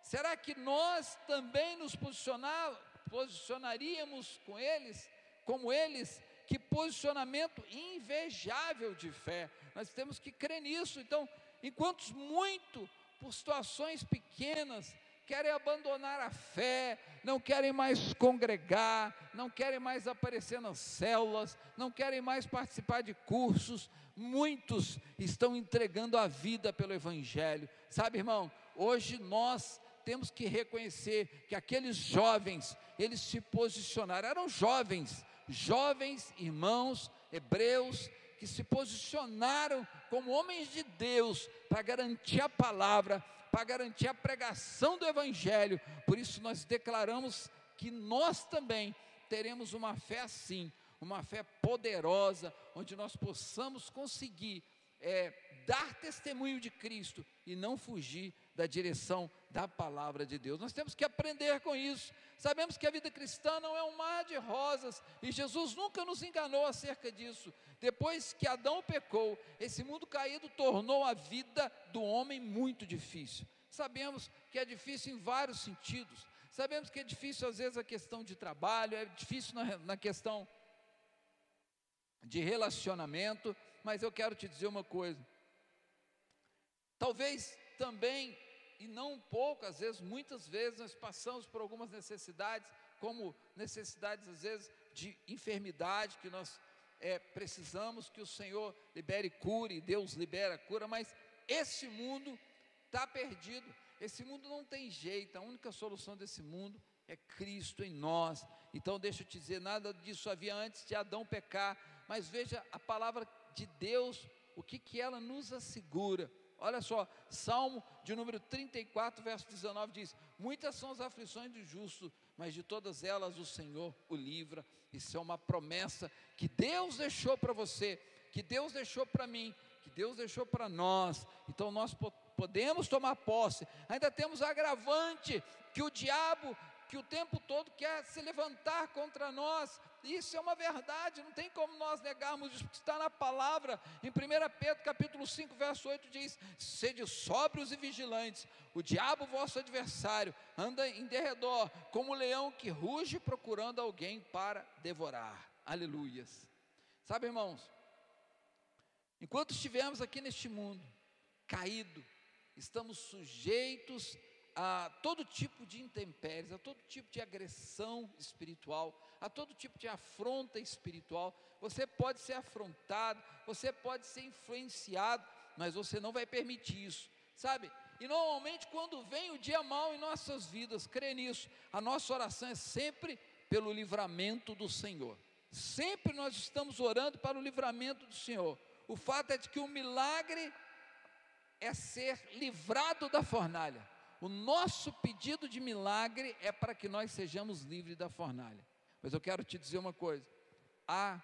Será que nós também nos posicionar, posicionaríamos com eles, como eles? Que posicionamento invejável de fé. Nós temos que crer nisso. Então, enquanto muito, por situações pequenas, querem abandonar a fé, não querem mais congregar, não querem mais aparecer nas células, não querem mais participar de cursos, muitos estão entregando a vida pelo Evangelho. Sabe, irmão, hoje nós temos que reconhecer que aqueles jovens, eles se posicionaram, eram jovens, jovens irmãos hebreus, que se posicionaram como homens de Deus para garantir a palavra, para garantir a pregação do Evangelho. Por isso nós declaramos que nós também teremos uma fé assim, uma fé poderosa, onde nós possamos conseguir é, dar testemunho de Cristo e não fugir da direção da palavra de Deus. Nós temos que aprender com isso. Sabemos que a vida cristã não é um mar de rosas e Jesus nunca nos enganou acerca disso. Depois que Adão pecou, esse mundo caído tornou a vida do homem muito difícil. Sabemos que é difícil em vários sentidos. Sabemos que é difícil às vezes a questão de trabalho, é difícil na, na questão de relacionamento, mas eu quero te dizer uma coisa. Talvez também, e não pouco, às vezes, muitas vezes nós passamos por algumas necessidades como necessidades, às vezes, de enfermidade, que nós é, precisamos que o Senhor libere cura e Deus libera cura, mas esse mundo está perdido. Esse mundo não tem jeito, a única solução desse mundo é Cristo em nós. Então, deixa eu te dizer, nada disso havia antes de Adão pecar, mas veja a palavra de Deus, o que, que ela nos assegura. Olha só, Salmo de número 34, verso 19 diz: Muitas são as aflições do justo, mas de todas elas o Senhor o livra. Isso é uma promessa que Deus deixou para você, que Deus deixou para mim, que Deus deixou para nós. Então nós podemos tomar posse. Ainda temos agravante que o diabo que o tempo todo quer se levantar contra nós. Isso é uma verdade, não tem como nós negarmos isso, porque está na palavra. Em 1 Pedro capítulo 5, verso 8 diz: Sede sóbrios e vigilantes, o diabo, vosso adversário, anda em derredor, como um leão que ruge procurando alguém para devorar. Aleluias. Sabe, irmãos, enquanto estivermos aqui neste mundo, caído, estamos sujeitos a todo tipo de intempéries, a todo tipo de agressão espiritual, a todo tipo de afronta espiritual. Você pode ser afrontado, você pode ser influenciado, mas você não vai permitir isso, sabe? E normalmente, quando vem o dia mal em nossas vidas, crê nisso, a nossa oração é sempre pelo livramento do Senhor. Sempre nós estamos orando para o livramento do Senhor. O fato é de que o milagre é ser livrado da fornalha. O nosso pedido de milagre é para que nós sejamos livres da fornalha. Mas eu quero te dizer uma coisa: há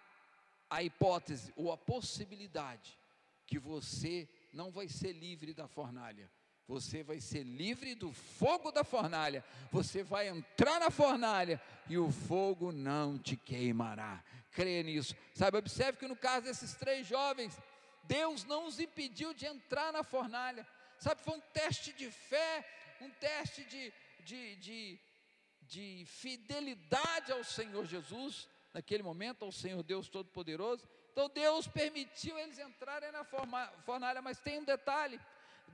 a hipótese ou a possibilidade que você não vai ser livre da fornalha. Você vai ser livre do fogo da fornalha. Você vai entrar na fornalha e o fogo não te queimará. Creia nisso. Sabe, observe que no caso desses três jovens, Deus não os impediu de entrar na fornalha. Sabe, foi um teste de fé um teste de, de, de, de fidelidade ao Senhor Jesus, naquele momento, ao Senhor Deus Todo-Poderoso. Então Deus permitiu eles entrarem na fornalha, mas tem um detalhe: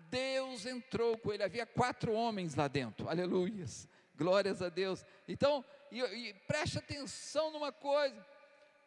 Deus entrou com ele, havia quatro homens lá dentro, aleluias, glórias a Deus. Então, e, e preste atenção numa coisa: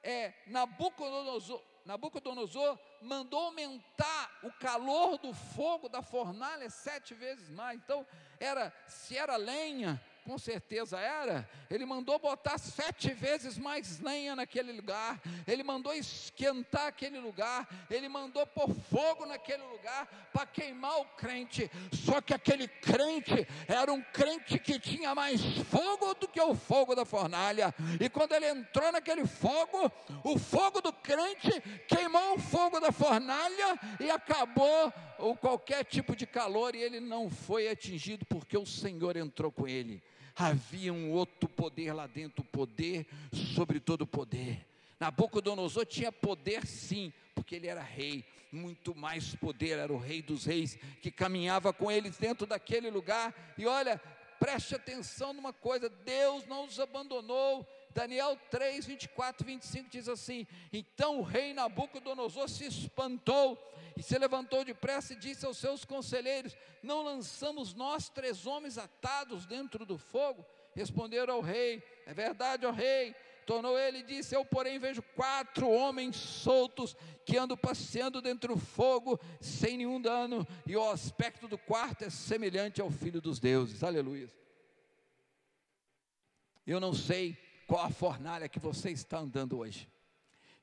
é Nabucodonosor, Nabucodonosor mandou aumentar o calor do fogo da fornalha sete vezes mais. Então, era se era lenha, com certeza era, ele mandou botar sete vezes mais lenha naquele lugar, ele mandou esquentar aquele lugar, ele mandou pôr fogo naquele lugar para queimar o crente. Só que aquele crente era um crente que tinha mais fogo do que o fogo da fornalha, e quando ele entrou naquele fogo, o fogo do crente queimou o fogo da fornalha e acabou o qualquer tipo de calor, e ele não foi atingido porque o Senhor entrou com ele havia um outro poder lá dentro, poder sobre todo poder. Nabucodonosor tinha poder sim, porque ele era rei, muito mais poder, era o rei dos reis, que caminhava com eles dentro daquele lugar. E olha, preste atenção numa coisa: Deus não os abandonou. Daniel 3, 24 25 diz assim: Então o rei Nabucodonosor se espantou e se levantou depressa e disse aos seus conselheiros: Não lançamos nós três homens atados dentro do fogo? Responderam ao rei: É verdade, ó rei. Tornou ele e disse: Eu, porém, vejo quatro homens soltos que andam passeando dentro do fogo sem nenhum dano, e o aspecto do quarto é semelhante ao filho dos deuses. Aleluia. Eu não sei qual a fornalha que você está andando hoje.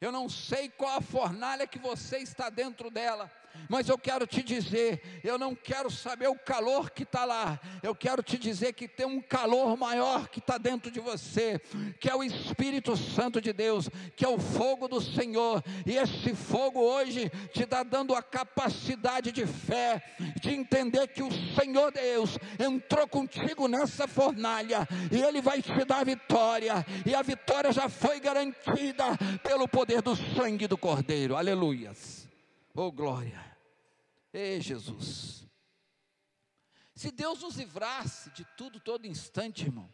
Eu não sei qual a fornalha que você está dentro dela, mas eu quero te dizer, eu não quero saber o calor que está lá, eu quero te dizer que tem um calor maior que está dentro de você, que é o Espírito Santo de Deus, que é o fogo do Senhor, e esse fogo hoje te está dando a capacidade de fé, de entender que o Senhor Deus entrou contigo nessa fornalha, e Ele vai te dar a vitória, e a vitória já foi garantida pelo poder do sangue do Cordeiro, aleluias. Oh glória! Ei Jesus! Se Deus nos livrasse de tudo todo instante, irmão,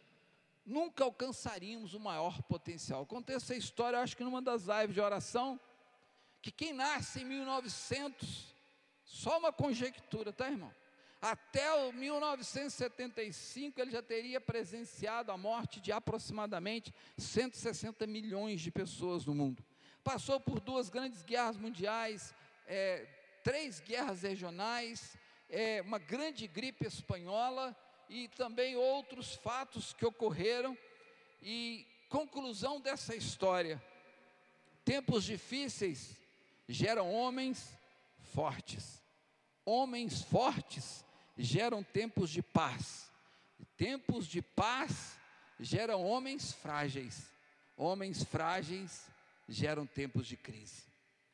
nunca alcançaríamos o maior potencial. Contei essa história, acho que numa das lives de oração, que quem nasce em 1900, só uma conjectura, tá, irmão? Até o 1975 ele já teria presenciado a morte de aproximadamente 160 milhões de pessoas no mundo. Passou por duas grandes guerras mundiais, é, três guerras regionais, é, uma grande gripe espanhola e também outros fatos que ocorreram. E conclusão dessa história: tempos difíceis geram homens fortes. Homens fortes geram tempos de paz. Tempos de paz geram homens frágeis. Homens frágeis geram tempos de crise.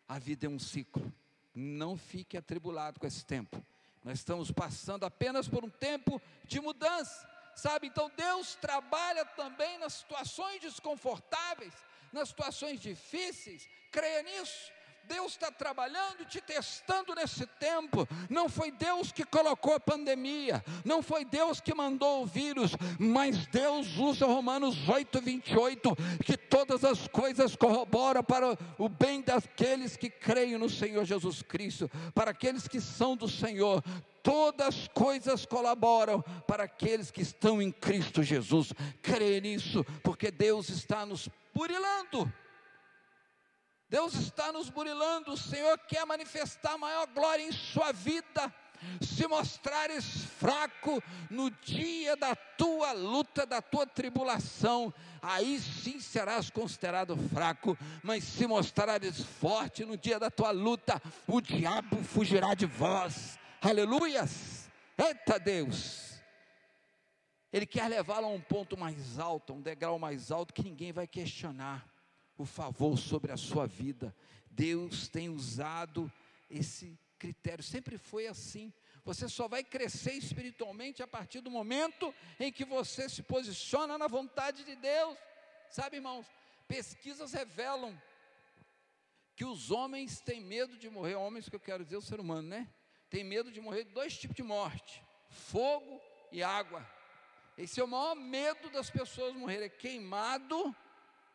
A vida é um ciclo. Não fique atribulado com esse tempo. Nós estamos passando apenas por um tempo de mudança. Sabe, então Deus trabalha também nas situações desconfortáveis, nas situações difíceis, creia nisso. Deus está trabalhando e te testando nesse tempo. Não foi Deus que colocou a pandemia, não foi Deus que mandou o vírus, mas Deus usa Romanos 8, 28, que todas as coisas corroboram para o bem daqueles que creem no Senhor Jesus Cristo, para aqueles que são do Senhor todas as coisas colaboram para aqueles que estão em Cristo Jesus. Creia nisso, porque Deus está nos burilando. Deus está nos burilando, o Senhor quer manifestar maior glória em sua vida. Se mostrares fraco no dia da tua luta, da tua tribulação, aí sim serás considerado fraco, mas se mostrares forte no dia da tua luta, o diabo fugirá de vós. Aleluias! Eita Deus! Ele quer levá-lo a um ponto mais alto, um degrau mais alto que ninguém vai questionar o favor sobre a sua vida. Deus tem usado esse critério, sempre foi assim. Você só vai crescer espiritualmente a partir do momento em que você se posiciona na vontade de Deus. Sabe, irmãos, pesquisas revelam que os homens têm medo de morrer, homens que eu quero dizer o ser humano, né? Tem medo de morrer de dois tipos de morte: fogo e água. Esse é o maior medo das pessoas morrerem, é queimado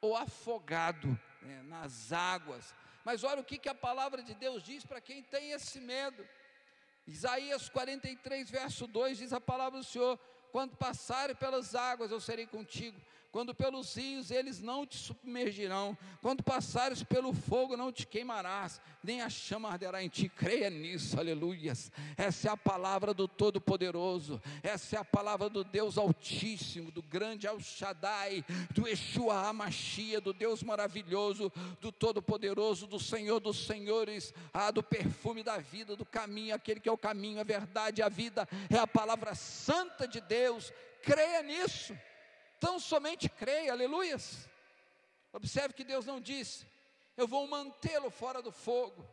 ou afogado né, nas águas. Mas olha o que, que a palavra de Deus diz para quem tem esse medo. Isaías 43, verso 2 diz a palavra do Senhor: Quando passarem pelas águas, eu serei contigo quando pelos rios eles não te submergirão, quando passares pelo fogo não te queimarás, nem a chama arderá em ti. Creia nisso, aleluias. Essa é a palavra do Todo-Poderoso, essa é a palavra do Deus Altíssimo, do grande El Shaddai, do Yeshua Amashia, do Deus maravilhoso, do Todo-Poderoso, do Senhor dos Senhores, ah, do perfume da vida, do caminho, aquele que é o caminho, a verdade, a vida, é a palavra santa de Deus. Creia nisso. Tão somente creia, aleluias. Observe que Deus não disse: Eu vou mantê-lo fora do fogo.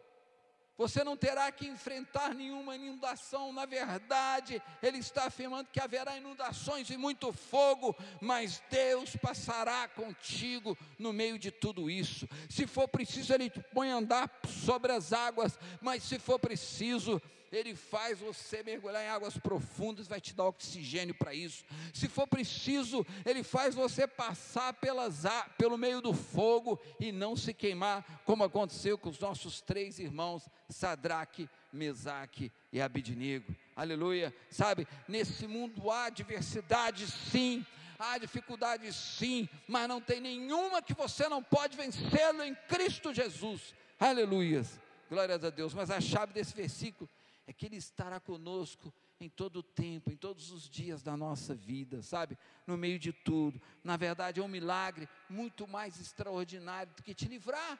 Você não terá que enfrentar nenhuma inundação. Na verdade, Ele está afirmando que haverá inundações e muito fogo, mas Deus passará contigo no meio de tudo isso. Se for preciso, Ele te põe a andar sobre as águas, mas se for preciso, ele faz você mergulhar em águas profundas, vai te dar oxigênio para isso. Se for preciso, Ele faz você passar pelas, pelo meio do fogo e não se queimar, como aconteceu com os nossos três irmãos, Sadraque, Mesaque e Abidnego. Aleluia. Sabe, nesse mundo há diversidade, sim. Há dificuldade sim, mas não tem nenhuma que você não pode vencê-lo em Cristo Jesus. Aleluias. Glórias a Deus. Mas a chave desse versículo é que Ele estará conosco em todo o tempo, em todos os dias da nossa vida, sabe? No meio de tudo. Na verdade, é um milagre muito mais extraordinário do que te livrar.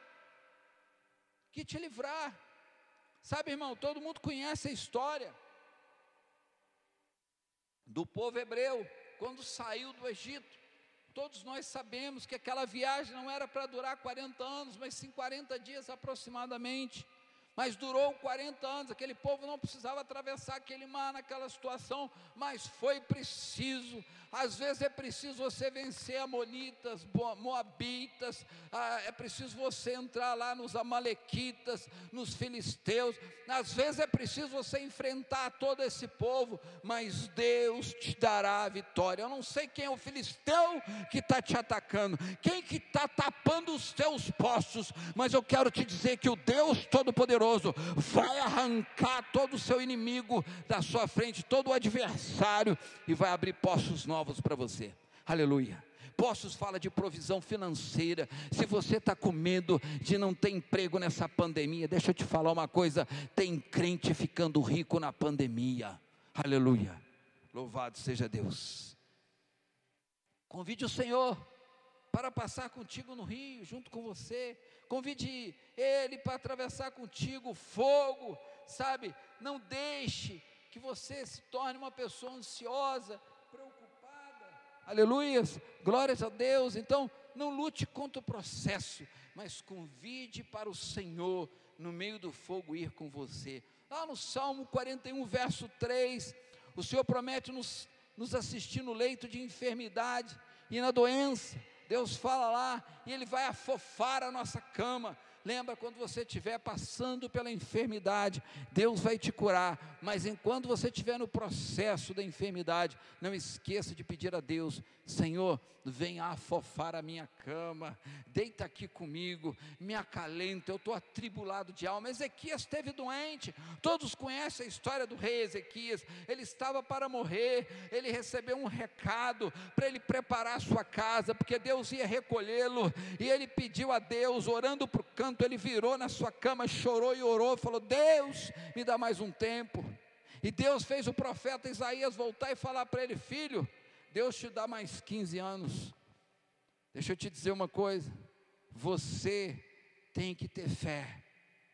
Que te livrar. Sabe, irmão, todo mundo conhece a história do povo hebreu quando saiu do Egito. Todos nós sabemos que aquela viagem não era para durar 40 anos, mas sim 40 dias aproximadamente mas durou 40 anos. Aquele povo não precisava atravessar aquele mar naquela situação, mas foi preciso. Às vezes é preciso você vencer Amonitas, Moabitas, ah, é preciso você entrar lá nos Amalequitas, nos Filisteus. Às vezes é preciso você enfrentar todo esse povo, mas Deus te dará a vitória. Eu não sei quem é o filisteu que está te atacando, quem que está tapando os teus postos, mas eu quero te dizer que o Deus Todo-Poderoso Todo-Poderoso vai arrancar todo o seu inimigo da sua frente, todo o adversário, e vai abrir postos novos para você. Aleluia. Postos fala de provisão financeira. Se você está com medo de não ter emprego nessa pandemia, deixa eu te falar uma coisa: tem crente ficando rico na pandemia. Aleluia. Louvado seja Deus. Convide o Senhor para passar contigo no rio, junto com você. Convide Ele para atravessar contigo fogo, sabe? Não deixe que você se torne uma pessoa ansiosa, preocupada. Aleluias, glórias a Deus. Então, não lute contra o processo, mas convide para o Senhor no meio do fogo ir com você. Lá no Salmo 41, verso 3, o Senhor promete nos, nos assistir no leito de enfermidade e na doença Deus fala lá e Ele vai afofar a nossa cama. Lembra quando você estiver passando pela enfermidade, Deus vai te curar, mas enquanto você estiver no processo da enfermidade, não esqueça de pedir a Deus: Senhor, venha afofar a minha cama, deita aqui comigo, me acalenta, eu estou atribulado de alma. Ezequias esteve doente, todos conhecem a história do rei Ezequias, ele estava para morrer, ele recebeu um recado para ele preparar a sua casa, porque Deus ia recolhê-lo, e ele pediu a Deus, orando para o canto, ele virou na sua cama, chorou e orou, falou: Deus, me dá mais um tempo. E Deus fez o profeta Isaías voltar e falar para ele: Filho, Deus te dá mais 15 anos. Deixa eu te dizer uma coisa: você tem que ter fé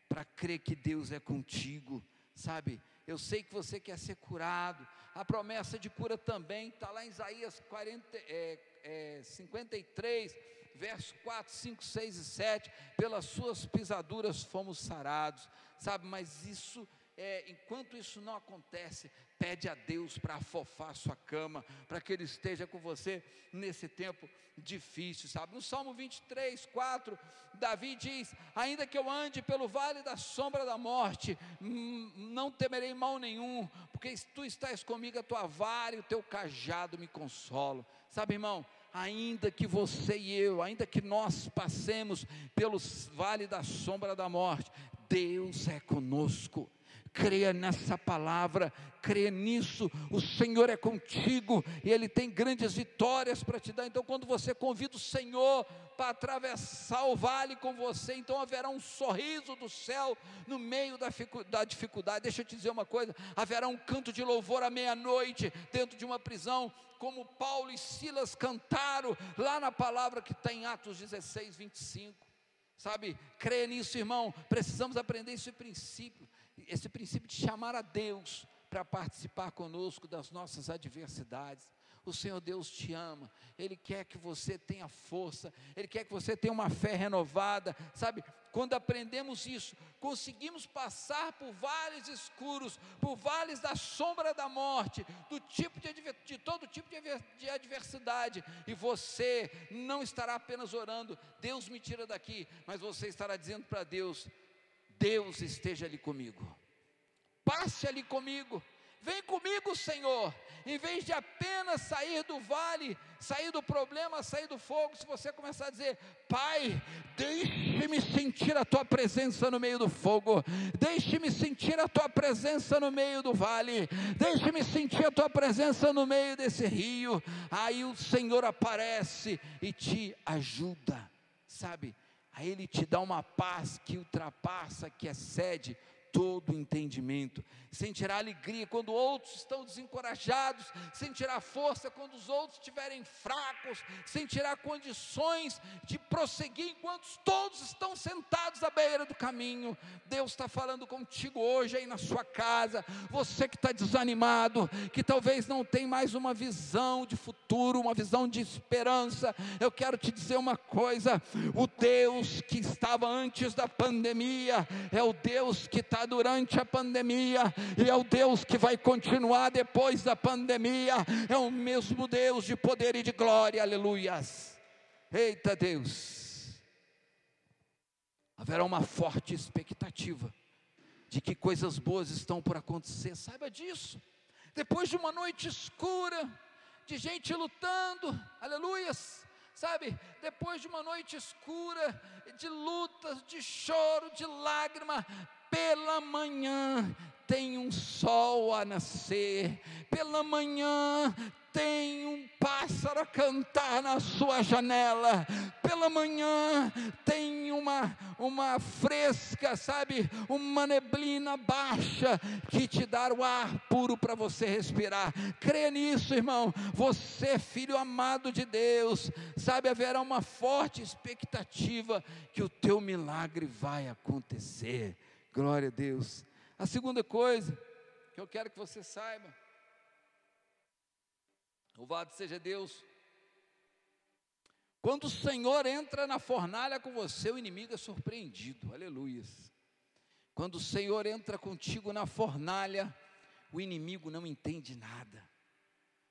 para crer que Deus é contigo, sabe? Eu sei que você quer ser curado, a promessa de cura também está lá em Isaías 40, é, é, 53, versos 4, 5, 6 e 7. Pelas suas pisaduras fomos sarados, sabe? Mas isso é, enquanto isso não acontece, pede a Deus para afofar sua cama, para que Ele esteja com você nesse tempo difícil, sabe? No Salmo 23, 4, Davi diz: Ainda que eu ande pelo vale da sombra da morte, hum, não temerei mal nenhum, porque tu estás comigo, a tua vara e o teu cajado me consolam. Sabe, irmão? Ainda que você e eu, ainda que nós passemos pelo vale da sombra da morte, Deus é conosco creia nessa palavra, creia nisso, o Senhor é contigo e Ele tem grandes vitórias para te dar. Então, quando você convida o Senhor para atravessar o vale com você, então haverá um sorriso do céu no meio da, da dificuldade. Deixa eu te dizer uma coisa: haverá um canto de louvor à meia-noite dentro de uma prisão, como Paulo e Silas cantaram lá na palavra que está em Atos 16, 25. Sabe, creia nisso, irmão. Precisamos aprender esse princípio esse princípio de chamar a Deus para participar conosco das nossas adversidades. O Senhor Deus te ama, Ele quer que você tenha força, Ele quer que você tenha uma fé renovada, sabe? Quando aprendemos isso, conseguimos passar por vales escuros, por vales da sombra da morte, do tipo de, de todo tipo de, de adversidade, e você não estará apenas orando, Deus me tira daqui, mas você estará dizendo para Deus: Deus esteja ali comigo. Passe ali comigo. Vem comigo, Senhor. Em vez de apenas sair do vale, sair do problema, sair do fogo, se você começar a dizer: Pai, deixe-me sentir a tua presença no meio do fogo, deixe-me sentir a tua presença no meio do vale, deixe-me sentir a tua presença no meio desse rio. Aí o Senhor aparece e te ajuda, sabe? Aí Ele te dá uma paz que ultrapassa, que excede todo entendimento, sentirá alegria quando outros estão desencorajados, sentirá força quando os outros estiverem fracos, sentirá condições de prosseguir enquanto todos estão sentados à beira do caminho. Deus está falando contigo hoje aí na sua casa, você que está desanimado, que talvez não tem mais uma visão de futuro, uma visão de esperança. Eu quero te dizer uma coisa: o Deus que estava antes da pandemia é o Deus que está durante a pandemia, e é o Deus que vai continuar depois da pandemia, é o mesmo Deus de poder e de glória, aleluias. Eita Deus, haverá uma forte expectativa de que coisas boas estão por acontecer, saiba disso. Depois de uma noite escura, de gente lutando, aleluias, sabe, depois de uma noite escura, de lutas, de choro, de lágrima, pela manhã tem um sol a nascer, pela manhã tem um pássaro a cantar na sua janela, pela manhã tem uma, uma fresca, sabe, uma neblina baixa que te dá o ar puro para você respirar. Crê nisso, irmão. Você, filho amado de Deus, sabe, haverá uma forte expectativa que o teu milagre vai acontecer. Glória a Deus. A segunda coisa que eu quero que você saiba, louvado seja Deus, quando o Senhor entra na fornalha com você, o inimigo é surpreendido, aleluias. Quando o Senhor entra contigo na fornalha, o inimigo não entende nada.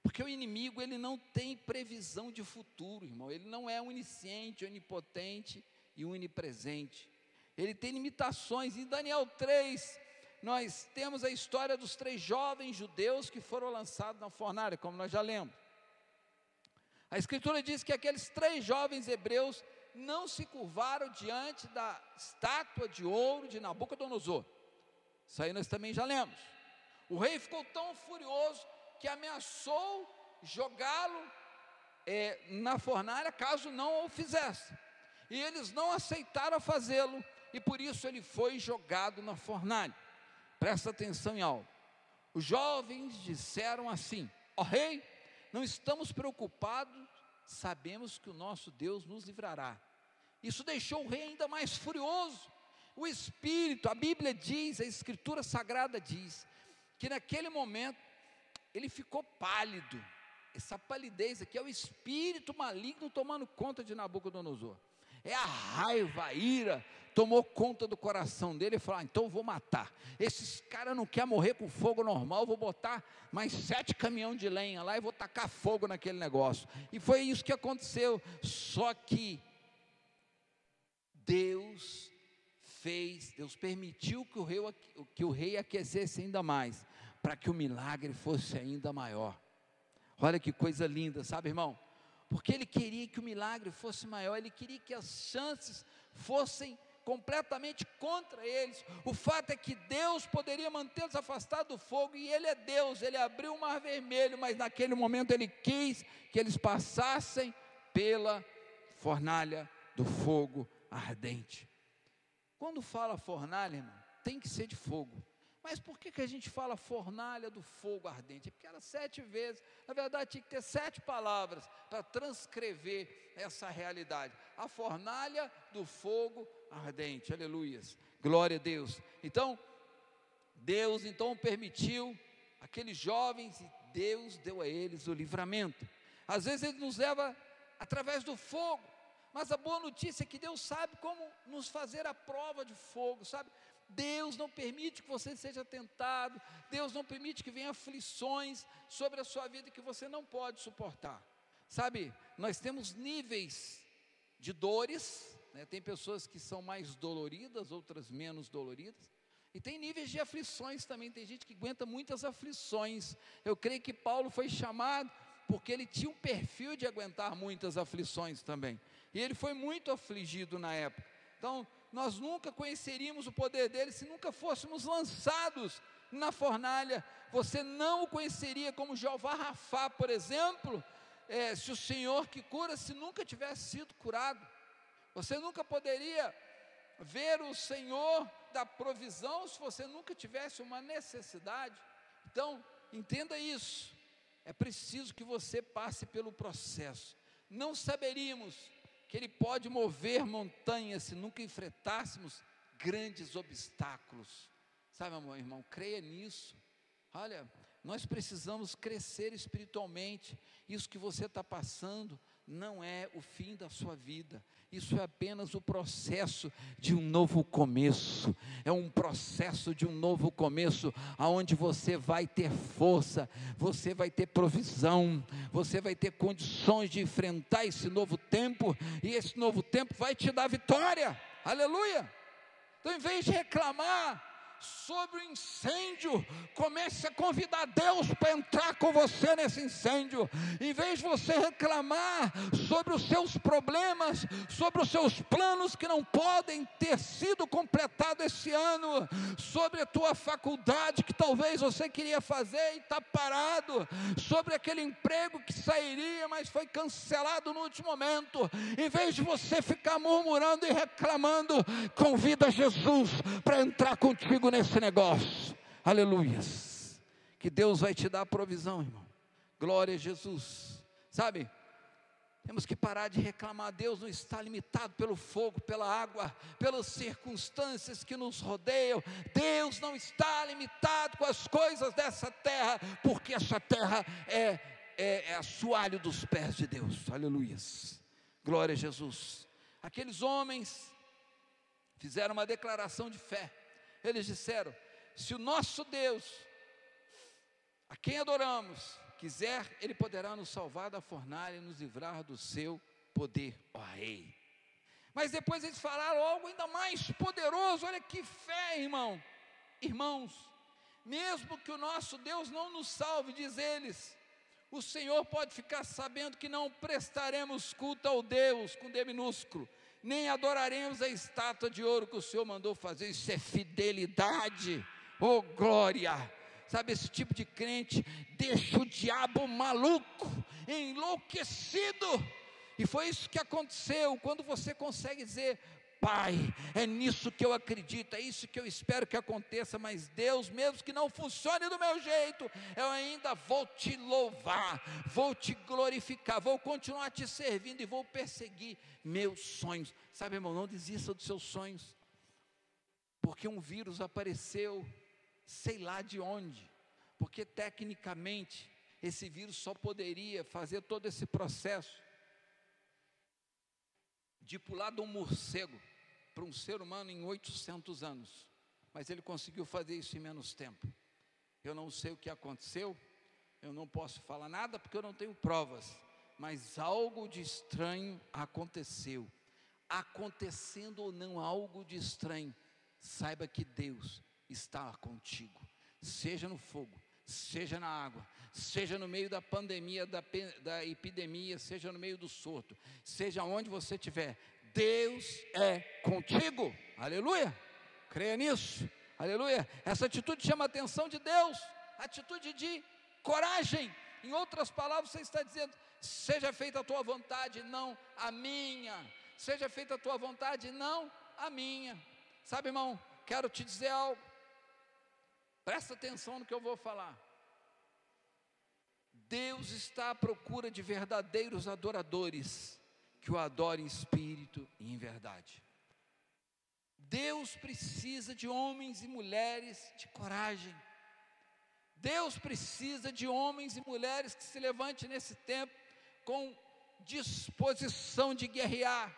Porque o inimigo, ele não tem previsão de futuro, irmão. Ele não é onisciente, onipotente e onipresente. Ele tem limitações. Em Daniel 3, nós temos a história dos três jovens judeus que foram lançados na fornalha, como nós já lemos. A Escritura diz que aqueles três jovens hebreus não se curvaram diante da estátua de ouro de Nabucodonosor. Isso aí nós também já lemos. O rei ficou tão furioso que ameaçou jogá-lo é, na fornalha caso não o fizesse. E eles não aceitaram fazê-lo, e por isso ele foi jogado na fornalha. Presta atenção em algo. Os jovens disseram assim: Ó oh, rei, não estamos preocupados, sabemos que o nosso Deus nos livrará. Isso deixou o rei ainda mais furioso. O espírito, a Bíblia diz, a Escritura Sagrada diz, que naquele momento ele ficou pálido. Essa palidez aqui é o espírito maligno tomando conta de Nabucodonosor é a raiva, a ira, tomou conta do coração dele e falou: ah, então vou matar. Esses caras não querem morrer com fogo normal, vou botar mais sete caminhão de lenha lá e vou tacar fogo naquele negócio. E foi isso que aconteceu. Só que Deus fez, Deus permitiu que o rei, que o rei aquecesse ainda mais, para que o milagre fosse ainda maior. Olha que coisa linda, sabe, irmão? porque ele queria que o milagre fosse maior, ele queria que as chances fossem completamente contra eles. O fato é que Deus poderia mantê-los afastados do fogo, e Ele é Deus, Ele abriu o mar vermelho, mas naquele momento Ele quis que eles passassem pela fornalha do fogo ardente. Quando fala fornalha, irmão, tem que ser de fogo. Mas por que, que a gente fala fornalha do fogo ardente? Porque era sete vezes, na verdade tinha que ter sete palavras para transcrever essa realidade. A fornalha do fogo ardente, aleluias, glória a Deus. Então, Deus então permitiu aqueles jovens e Deus deu a eles o livramento. Às vezes Ele nos leva através do fogo, mas a boa notícia é que Deus sabe como nos fazer a prova de fogo, sabe? Deus não permite que você seja tentado, Deus não permite que venham aflições sobre a sua vida que você não pode suportar. Sabe, nós temos níveis de dores, né? tem pessoas que são mais doloridas, outras menos doloridas, e tem níveis de aflições também, tem gente que aguenta muitas aflições. Eu creio que Paulo foi chamado porque ele tinha um perfil de aguentar muitas aflições também, e ele foi muito afligido na época. Então, nós nunca conheceríamos o poder dele se nunca fôssemos lançados na fornalha. Você não o conheceria como Jeová Rafá, por exemplo, é, se o Senhor que cura, se nunca tivesse sido curado. Você nunca poderia ver o Senhor da provisão se você nunca tivesse uma necessidade. Então, entenda isso. É preciso que você passe pelo processo. Não saberíamos que Ele pode mover montanhas se nunca enfrentássemos grandes obstáculos. Sabe, meu irmão, creia nisso. Olha, nós precisamos crescer espiritualmente. Isso que você está passando não é o fim da sua vida, isso é apenas o processo de um novo começo. É um processo de um novo começo, aonde você vai ter força, você vai ter provisão, você vai ter condições de enfrentar esse novo tempo, e esse novo tempo vai te dar vitória. Aleluia! Então, em vez de reclamar, sobre o incêndio, comece a convidar Deus para entrar com você nesse incêndio. Em vez de você reclamar sobre os seus problemas, sobre os seus planos que não podem ter sido completados esse ano, sobre a tua faculdade que talvez você queria fazer e está parado, sobre aquele emprego que sairia, mas foi cancelado no último momento. Em vez de você ficar murmurando e reclamando, convida Jesus para entrar contigo nesse negócio. Aleluias. Que Deus vai te dar a provisão, irmão. Glória a Jesus. Sabe? Temos que parar de reclamar. Deus não está limitado pelo fogo, pela água, pelas circunstâncias que nos rodeiam. Deus não está limitado com as coisas dessa terra, porque essa terra é, é, é assoalho dos pés de Deus. Aleluias. Glória a Jesus. Aqueles homens fizeram uma declaração de fé. Eles disseram: se o nosso Deus, a quem adoramos, quiser, Ele poderá nos salvar da fornalha e nos livrar do seu poder, ó Rei. Mas depois eles falaram algo ainda mais poderoso, olha que fé, irmão. Irmãos, mesmo que o nosso Deus não nos salve, diz eles, o Senhor pode ficar sabendo que não prestaremos culto ao Deus com D minúsculo, nem adoraremos a estátua de ouro que o Senhor mandou fazer. Isso é fidelidade, oh glória! Sabe, esse tipo de crente deixa o diabo maluco, enlouquecido. E foi isso que aconteceu quando você consegue dizer: Pai, é nisso que eu acredito, é isso que eu espero que aconteça, mas Deus, mesmo que não funcione do meu jeito, eu ainda vou te louvar, vou te glorificar, vou continuar te servindo e vou perseguir meus sonhos. Sabe, irmão, não desista dos seus sonhos, porque um vírus apareceu, sei lá de onde, porque tecnicamente esse vírus só poderia fazer todo esse processo de pular de um morcego para um ser humano em 800 anos, mas ele conseguiu fazer isso em menos tempo. Eu não sei o que aconteceu, eu não posso falar nada porque eu não tenho provas, mas algo de estranho aconteceu. Acontecendo ou não algo de estranho, saiba que Deus está contigo, seja no fogo, seja na água, seja no meio da pandemia, da, da epidemia, seja no meio do surto, seja onde você estiver, Deus é contigo, aleluia, creia nisso, aleluia. Essa atitude chama a atenção de Deus, atitude de coragem. Em outras palavras, você está dizendo: seja feita a tua vontade, não a minha. Seja feita a tua vontade, não a minha. Sabe, irmão, quero te dizer algo. Presta atenção no que eu vou falar. Deus está à procura de verdadeiros adoradores que o adorem em espírito e em verdade. Deus precisa de homens e mulheres de coragem. Deus precisa de homens e mulheres que se levantem nesse tempo com disposição de guerrear,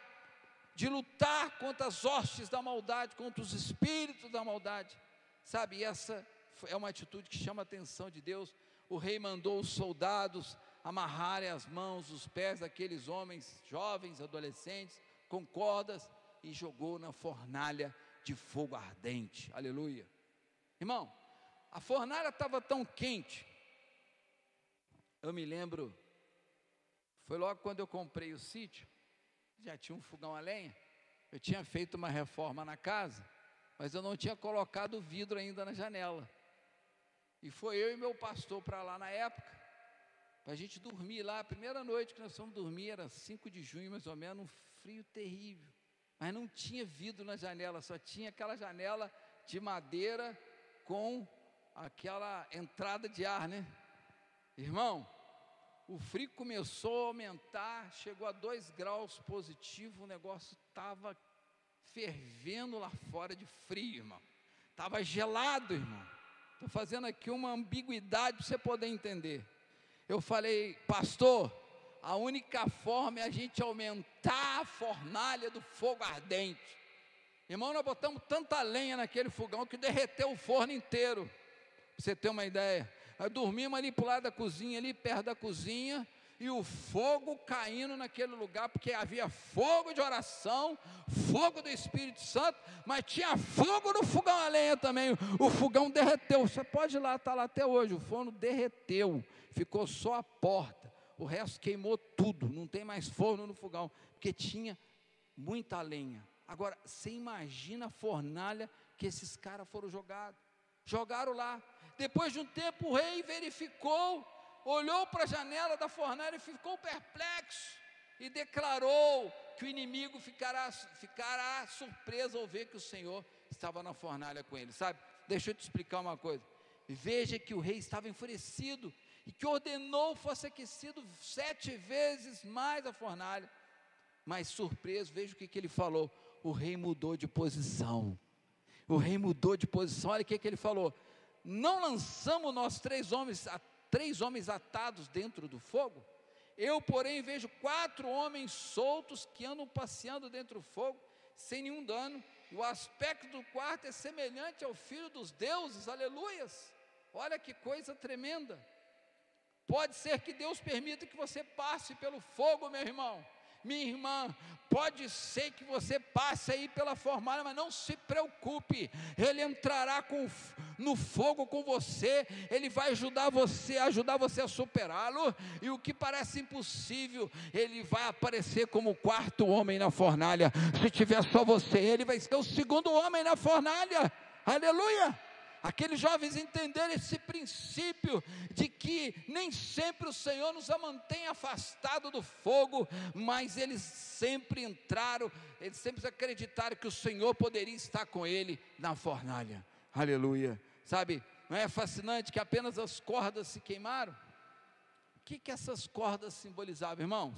de lutar contra as hostes da maldade, contra os espíritos da maldade. Sabe, essa é uma atitude que chama a atenção de Deus. O rei mandou os soldados amarrarem as mãos, os pés daqueles homens jovens, adolescentes, com cordas e jogou na fornalha de fogo ardente. Aleluia. Irmão, a fornalha estava tão quente. Eu me lembro, foi logo quando eu comprei o sítio, já tinha um fogão a lenha. Eu tinha feito uma reforma na casa, mas eu não tinha colocado vidro ainda na janela. E foi eu e meu pastor para lá na época, para a gente dormir lá. A primeira noite que nós fomos dormir era 5 de junho, mais ou menos, um frio terrível. Mas não tinha vidro na janela, só tinha aquela janela de madeira com aquela entrada de ar, né? Irmão, o frio começou a aumentar, chegou a 2 graus positivo, o negócio estava fervendo lá fora de frio, irmão. Estava gelado, irmão. Estou fazendo aqui uma ambiguidade para você poder entender. Eu falei, pastor, a única forma é a gente aumentar a fornalha do fogo ardente. Irmão, nós botamos tanta lenha naquele fogão que derreteu o forno inteiro. Pra você ter uma ideia. Nós dormimos ali para o lado da cozinha, ali perto da cozinha, e o fogo caindo naquele lugar, porque havia fogo de oração, fogo do Espírito Santo, mas tinha fogo no fogão a lenha também. O fogão derreteu. Você pode ir lá, está lá até hoje. O forno derreteu, ficou só a porta. O resto queimou tudo, não tem mais forno no fogão, porque tinha muita lenha. Agora, você imagina a fornalha que esses caras foram jogados. Jogaram lá. Depois de um tempo, o rei verificou olhou para a janela da fornalha e ficou perplexo e declarou que o inimigo ficará, ficará surpreso ao ver que o Senhor estava na fornalha com ele, sabe? Deixa eu te explicar uma coisa. Veja que o rei estava enfurecido e que ordenou fosse aquecido sete vezes mais a fornalha. Mas surpreso, veja o que, que ele falou: o rei mudou de posição. O rei mudou de posição. Olha o que, que ele falou: não lançamos nós três homens três homens atados dentro do fogo? Eu, porém, vejo quatro homens soltos que andam passeando dentro do fogo, sem nenhum dano. O aspecto do quarto é semelhante ao filho dos deuses, aleluias. Olha que coisa tremenda. Pode ser que Deus permita que você passe pelo fogo, meu irmão minha irmã, pode ser que você passe aí pela formalha, mas não se preocupe, Ele entrará com, no fogo com você, Ele vai ajudar você, ajudar você a superá-lo, e o que parece impossível, Ele vai aparecer como o quarto homem na fornalha. Se tiver só você, Ele vai ser o segundo homem na fornalha. Aleluia! Aqueles jovens entenderam esse princípio de que nem sempre o Senhor nos mantém afastado do fogo, mas eles sempre entraram, eles sempre acreditaram que o Senhor poderia estar com ele na fornalha. Aleluia. Sabe, não é fascinante que apenas as cordas se queimaram? O que, que essas cordas simbolizavam, irmãos?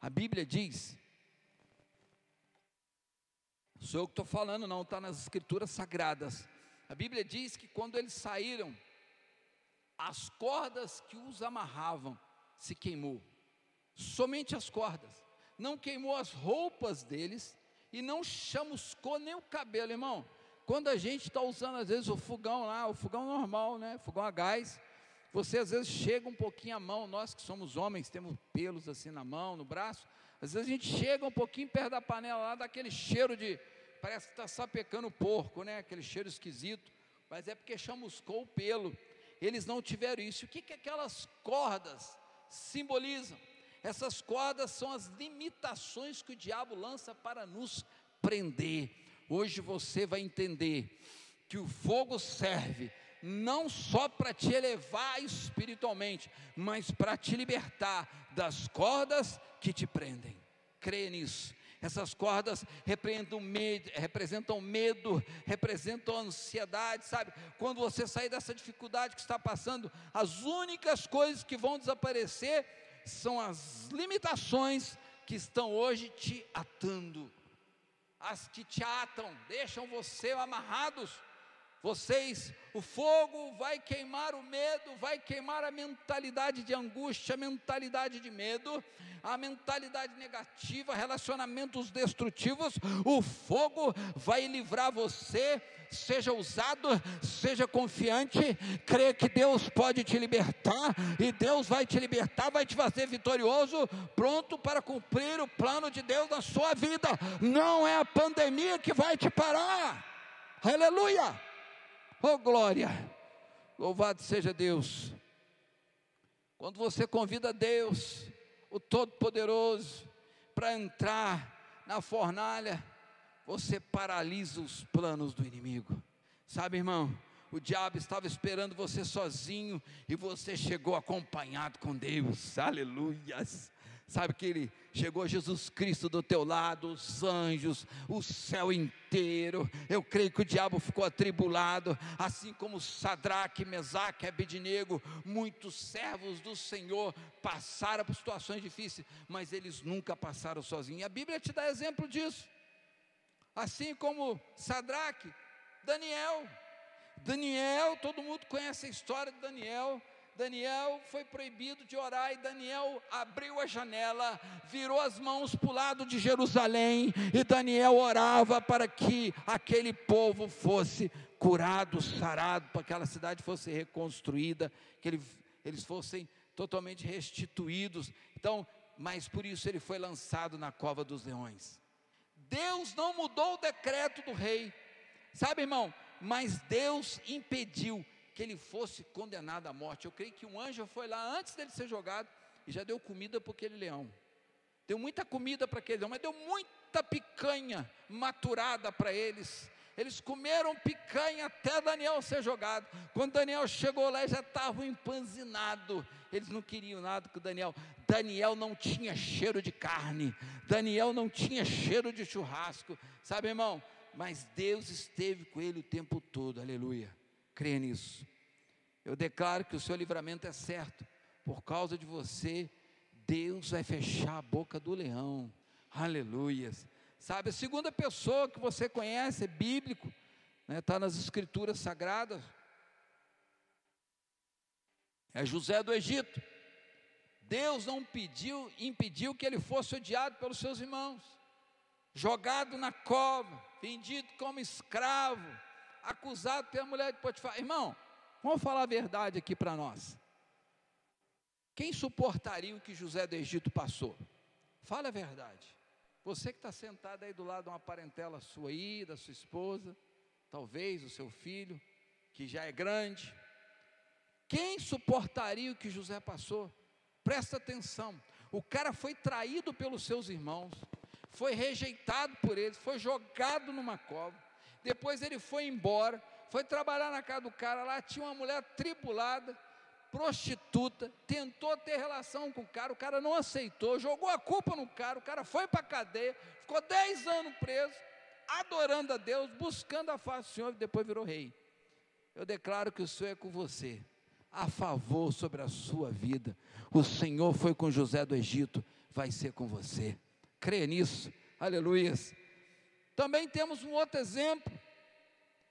A Bíblia diz, sou eu que estou falando, não, está nas escrituras sagradas a Bíblia diz que quando eles saíram, as cordas que os amarravam se queimou. Somente as cordas. Não queimou as roupas deles e não chamuscou nem o cabelo, irmão. Quando a gente está usando às vezes o fogão lá, o fogão normal, né? Fogão a gás, você às vezes chega um pouquinho a mão, nós que somos homens, temos pelos assim na mão, no braço, às vezes a gente chega um pouquinho perto da panela lá, dá aquele cheiro de, parece que está sapecando porco, né? Aquele cheiro esquisito, mas é porque chamuscou o pelo. Eles não tiveram isso. O que, que aquelas cordas simbolizam? Essas cordas são as limitações que o diabo lança para nos prender. Hoje você vai entender que o fogo serve não só para te elevar espiritualmente, mas para te libertar das cordas que te prendem. Creia nisso. Essas cordas representam medo, representam medo, representam ansiedade, sabe? Quando você sair dessa dificuldade que está passando, as únicas coisas que vão desaparecer são as limitações que estão hoje te atando. As que te atam, deixam você amarrados vocês, o fogo vai queimar o medo, vai queimar a mentalidade de angústia, a mentalidade de medo, a mentalidade negativa, relacionamentos destrutivos. O fogo vai livrar você. Seja ousado, seja confiante, crê que Deus pode te libertar e Deus vai te libertar, vai te fazer vitorioso, pronto para cumprir o plano de Deus na sua vida. Não é a pandemia que vai te parar. Aleluia! Oh glória! Louvado seja Deus. Quando você convida Deus, o Todo-Poderoso, para entrar na fornalha, você paralisa os planos do inimigo. Sabe, irmão? O diabo estava esperando você sozinho e você chegou acompanhado com Deus. Aleluias. Sabe que ele chegou Jesus Cristo do teu lado, os anjos, o céu inteiro. Eu creio que o diabo ficou atribulado, assim como Sadraque, Mesaque, Abednego, muitos servos do Senhor passaram por situações difíceis, mas eles nunca passaram sozinhos. A Bíblia te dá exemplo disso. Assim como Sadraque, Daniel. Daniel, todo mundo conhece a história de Daniel Daniel foi proibido de orar e Daniel abriu a janela, virou as mãos para o lado de Jerusalém e Daniel orava para que aquele povo fosse curado, sarado, para que aquela cidade fosse reconstruída, que eles fossem totalmente restituídos. Então, mas por isso ele foi lançado na cova dos leões. Deus não mudou o decreto do rei, sabe, irmão? Mas Deus impediu que ele fosse condenado à morte. Eu creio que um anjo foi lá antes dele ser jogado e já deu comida para aquele leão. Deu muita comida para aquele leão, mas deu muita picanha maturada para eles. Eles comeram picanha até Daniel ser jogado. Quando Daniel chegou lá, já estavam empanzinados. Eles não queriam nada com Daniel. Daniel não tinha cheiro de carne. Daniel não tinha cheiro de churrasco. Sabe, irmão? Mas Deus esteve com ele o tempo todo. Aleluia. Creia nisso. Eu declaro que o seu livramento é certo. Por causa de você, Deus vai fechar a boca do leão. Aleluias. Sabe, a segunda pessoa que você conhece é bíblico, está né, tá nas escrituras sagradas. É José do Egito. Deus não pediu, impediu que ele fosse odiado pelos seus irmãos, jogado na cova, vendido como escravo, acusado pela mulher de Potifar. Irmão, vamos falar a verdade aqui para nós. Quem suportaria o que José do Egito passou? Fala a verdade. Você que está sentado aí do lado de uma parentela sua aí, da sua esposa, talvez o seu filho, que já é grande. Quem suportaria o que José passou? Presta atenção. O cara foi traído pelos seus irmãos, foi rejeitado por eles, foi jogado numa cova. Depois ele foi embora, foi trabalhar na casa do cara. Lá tinha uma mulher tribulada, prostituta, tentou ter relação com o cara, o cara não aceitou, jogou a culpa no cara, o cara foi para a cadeia, ficou 10 anos preso, adorando a Deus, buscando a face do Senhor e depois virou rei. Eu declaro que o Senhor é com você, a favor sobre a sua vida. O Senhor foi com José do Egito, vai ser com você. Crê nisso, aleluias. Também temos um outro exemplo,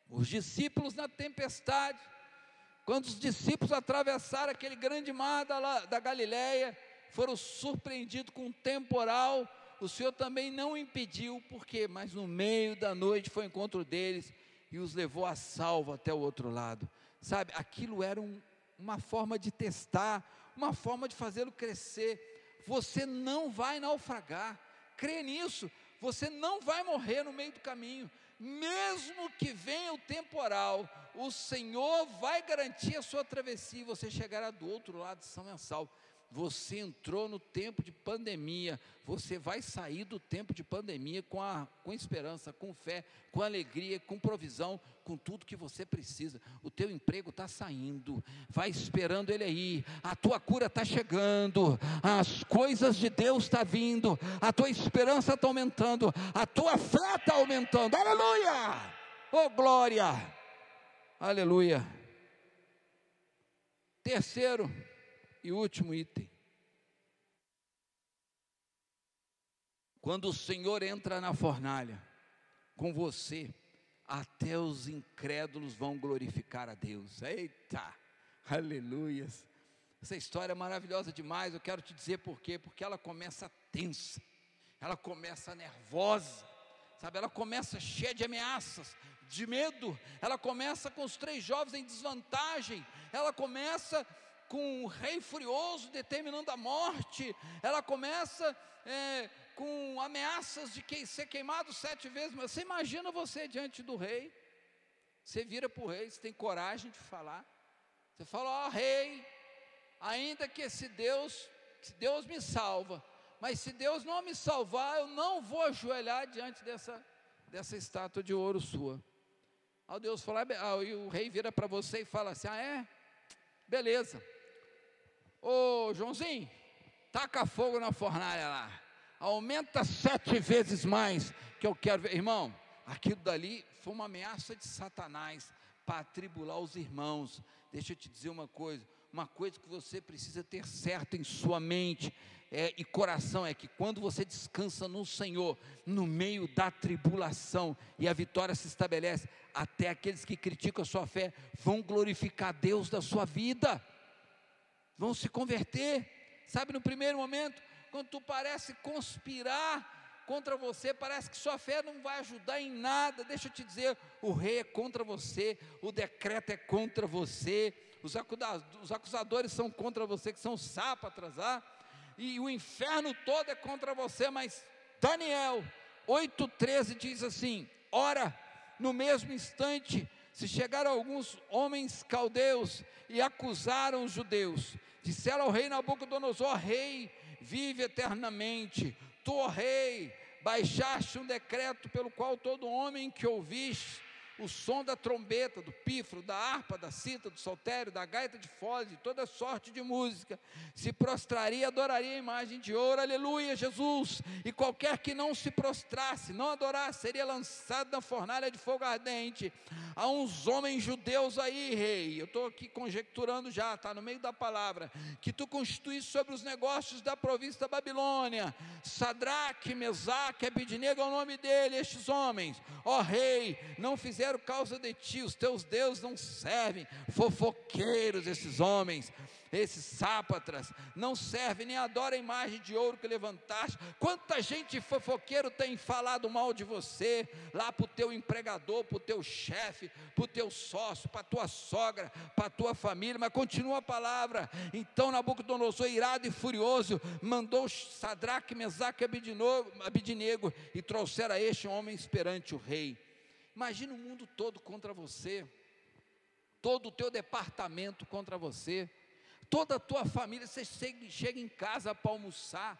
os discípulos na tempestade. Quando os discípulos atravessaram aquele grande mar da, da Galileia, foram surpreendidos com um temporal, o Senhor também não impediu, por quê? Mas no meio da noite foi o encontro deles e os levou a salvo até o outro lado. Sabe, aquilo era um, uma forma de testar, uma forma de fazê-lo crescer. Você não vai naufragar, crê nisso. Você não vai morrer no meio do caminho, mesmo que venha o temporal, o Senhor vai garantir a sua travessia e você chegará do outro lado de São Mensal. Você entrou no tempo de pandemia, você vai sair do tempo de pandemia com, a, com esperança, com fé, com alegria, com provisão, com tudo que você precisa. O teu emprego está saindo, vai esperando ele aí, a tua cura está chegando, as coisas de Deus estão tá vindo, a tua esperança está aumentando, a tua fé está aumentando, aleluia! Oh glória! Aleluia! Terceiro, e último item. Quando o Senhor entra na fornalha com você, até os incrédulos vão glorificar a Deus. Eita, aleluias. Essa história é maravilhosa demais. Eu quero te dizer por quê? Porque ela começa tensa, ela começa nervosa, sabe? Ela começa cheia de ameaças, de medo. Ela começa com os três jovens em desvantagem. Ela começa com o rei furioso determinando a morte, ela começa é, com ameaças de que, ser queimado sete vezes. Mas você imagina você diante do rei, você vira para o rei, você tem coragem de falar, você fala: Ó oh, rei, ainda que esse Deus, se Deus me salva, mas se Deus não me salvar, eu não vou ajoelhar diante dessa, dessa estátua de ouro sua. Aí Deus fala, ah, e o rei vira para você e fala assim: Ah, é? Beleza. Ô Joãozinho, taca fogo na fornalha lá. Aumenta sete vezes mais que eu quero ver. Irmão, aquilo dali foi uma ameaça de Satanás para atribular os irmãos. Deixa eu te dizer uma coisa: uma coisa que você precisa ter certo em sua mente é, e coração é que quando você descansa no Senhor, no meio da tribulação e a vitória se estabelece, até aqueles que criticam a sua fé vão glorificar Deus da sua vida vão se converter. Sabe, no primeiro momento, quando tu parece conspirar contra você, parece que sua fé não vai ajudar em nada. Deixa eu te dizer: o rei é contra você, o decreto é contra você, os acusadores são contra você, que são sápatras, ah? e o inferno todo é contra você, mas Daniel 8,13 diz assim: Ora, no mesmo instante, se chegaram alguns homens caldeus e acusaram os judeus, disseram ao rei Nabucodonosor: Rei, vive eternamente, tu, rei, baixaste um decreto pelo qual todo homem que ouviste o som da trombeta, do pífaro, da harpa, da cita, do soltério, da gaita de foz, de toda sorte de música, se prostraria e adoraria a imagem de ouro, aleluia, Jesus, e qualquer que não se prostrasse, não adorasse, seria lançado na fornalha de fogo ardente. Há uns homens judeus aí, rei, eu estou aqui conjecturando já, está no meio da palavra, que tu constituíste sobre os negócios da província da Babilônia, Sadraque, Mesaque, Abidnego é o nome dele, estes homens, ó rei, não fizeram fizeram causa de ti, os teus deuses não servem, fofoqueiros esses homens, esses sápatras, não servem, nem adoram a imagem de ouro que levantaste. Quanta gente fofoqueiro tem falado mal de você, lá para o teu empregador, para o teu chefe, para o teu sócio, para a tua sogra, para a tua família, mas continua a palavra. Então Nabucodonosor, irado e furioso, mandou Sadraque, Mesaque e Abidinego e trouxeram a este homem perante o rei. Imagina o mundo todo contra você, todo o teu departamento contra você, toda a tua família. Você chega, em casa para almoçar,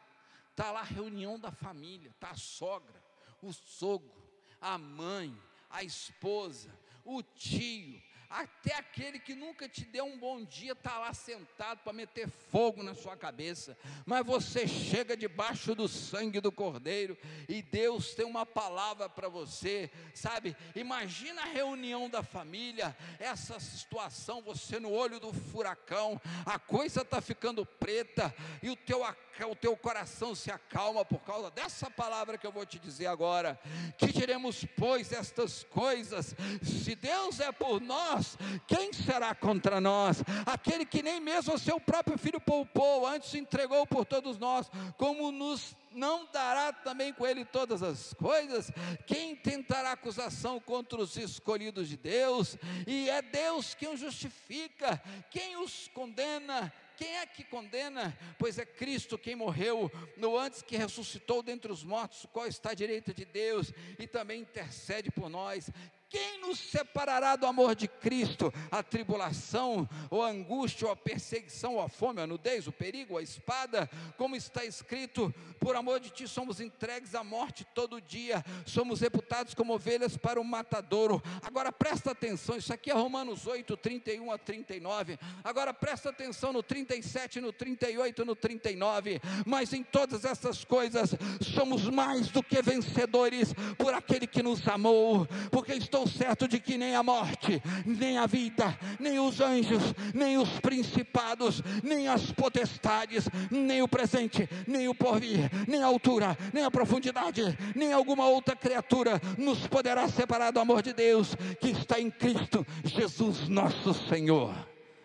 está lá a reunião da família, está a sogra, o sogro, a mãe, a esposa, o tio, até aquele que nunca te deu um bom dia está lá sentado para meter fogo na sua cabeça, mas você chega debaixo do sangue do Cordeiro e Deus tem uma palavra para você, sabe? Imagina a reunião da família, essa situação, você no olho do furacão, a coisa está ficando preta e o teu, o teu coração se acalma por causa dessa palavra que eu vou te dizer agora. Que diremos, pois, estas coisas, se Deus é por nós, nós, quem será contra nós? Aquele que nem mesmo o seu próprio filho poupou, antes entregou por todos nós, como nos não dará também com ele todas as coisas? Quem tentará acusação contra os escolhidos de Deus? E é Deus quem os justifica, quem os condena? Quem é que condena? Pois é Cristo quem morreu, no antes que ressuscitou dentre os mortos, qual está à direita de Deus e também intercede por nós. Quem nos separará do amor de Cristo? A tribulação, ou a angústia, ou a perseguição, ou a fome, a nudez, o perigo, a espada, como está escrito: por amor de ti somos entregues à morte todo dia, somos reputados como ovelhas para o matadouro. Agora presta atenção, isso aqui é Romanos 8, 31 a 39. Agora presta atenção no 37, no 38, no 39. Mas em todas essas coisas somos mais do que vencedores por aquele que nos amou, porque estou certo de que nem a morte, nem a vida, nem os anjos, nem os principados, nem as potestades, nem o presente, nem o porvir, nem a altura, nem a profundidade, nem alguma outra criatura nos poderá separar do amor de Deus que está em Cristo Jesus nosso Senhor.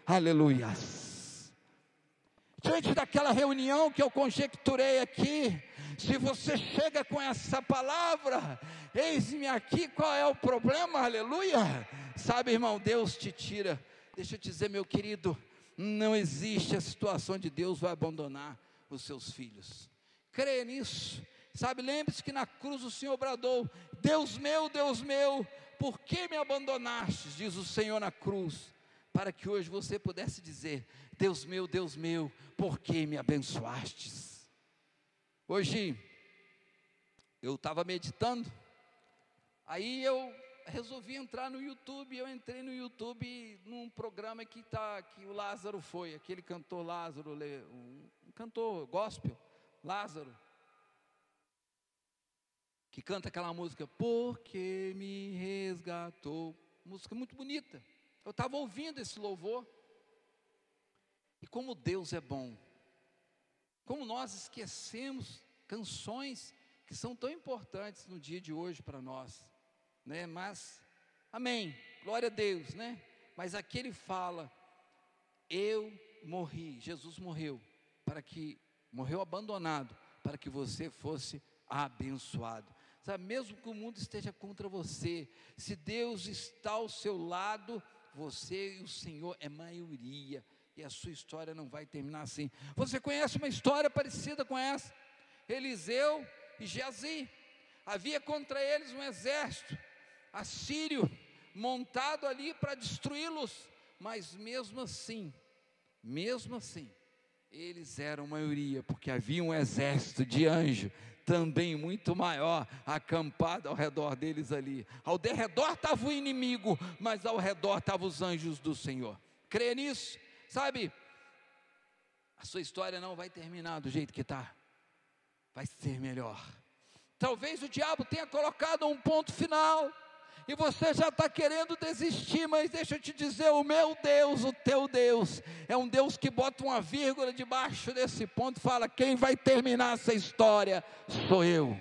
Aleluias. Diante daquela reunião que eu conjecturei aqui, se você chega com essa palavra, eis-me aqui, qual é o problema? Aleluia! Sabe, irmão, Deus te tira. Deixa eu te dizer, meu querido, não existe a situação de Deus vai abandonar os seus filhos. Creia nisso. Sabe, lembre-se que na cruz o Senhor bradou: Deus meu, Deus meu, por que me abandonastes? Diz o Senhor na cruz para que hoje você pudesse dizer: Deus meu, Deus meu, por que me abençoastes? Hoje eu estava meditando, aí eu resolvi entrar no YouTube, eu entrei no YouTube num programa que tá que o Lázaro foi, aquele cantor Lázaro, um cantor gospel, Lázaro, que canta aquela música Porque me resgatou, música muito bonita. Eu estava ouvindo esse louvor. E como Deus é bom. Como nós esquecemos canções que são tão importantes no dia de hoje para nós, né? Mas amém. Glória a Deus, né? Mas aqui ele fala: eu morri, Jesus morreu para que morreu abandonado para que você fosse abençoado. Sabe, mesmo que o mundo esteja contra você, se Deus está ao seu lado, você e o Senhor é maioria, e a sua história não vai terminar assim. Você conhece uma história parecida com essa? Eliseu e Geazi. Havia contra eles um exército assírio montado ali para destruí-los, mas mesmo assim, mesmo assim, eles eram maioria, porque havia um exército de anjo também muito maior acampado ao redor deles ali. Ao derredor estava o inimigo, mas ao redor estavam os anjos do Senhor. Crê nisso? Sabe? A sua história não vai terminar do jeito que está, vai ser melhor. Talvez o diabo tenha colocado um ponto final e você já está querendo desistir, mas deixa eu te dizer: o meu Deus, o teu Deus, é um Deus que bota uma vírgula debaixo desse ponto e fala: quem vai terminar essa história sou eu.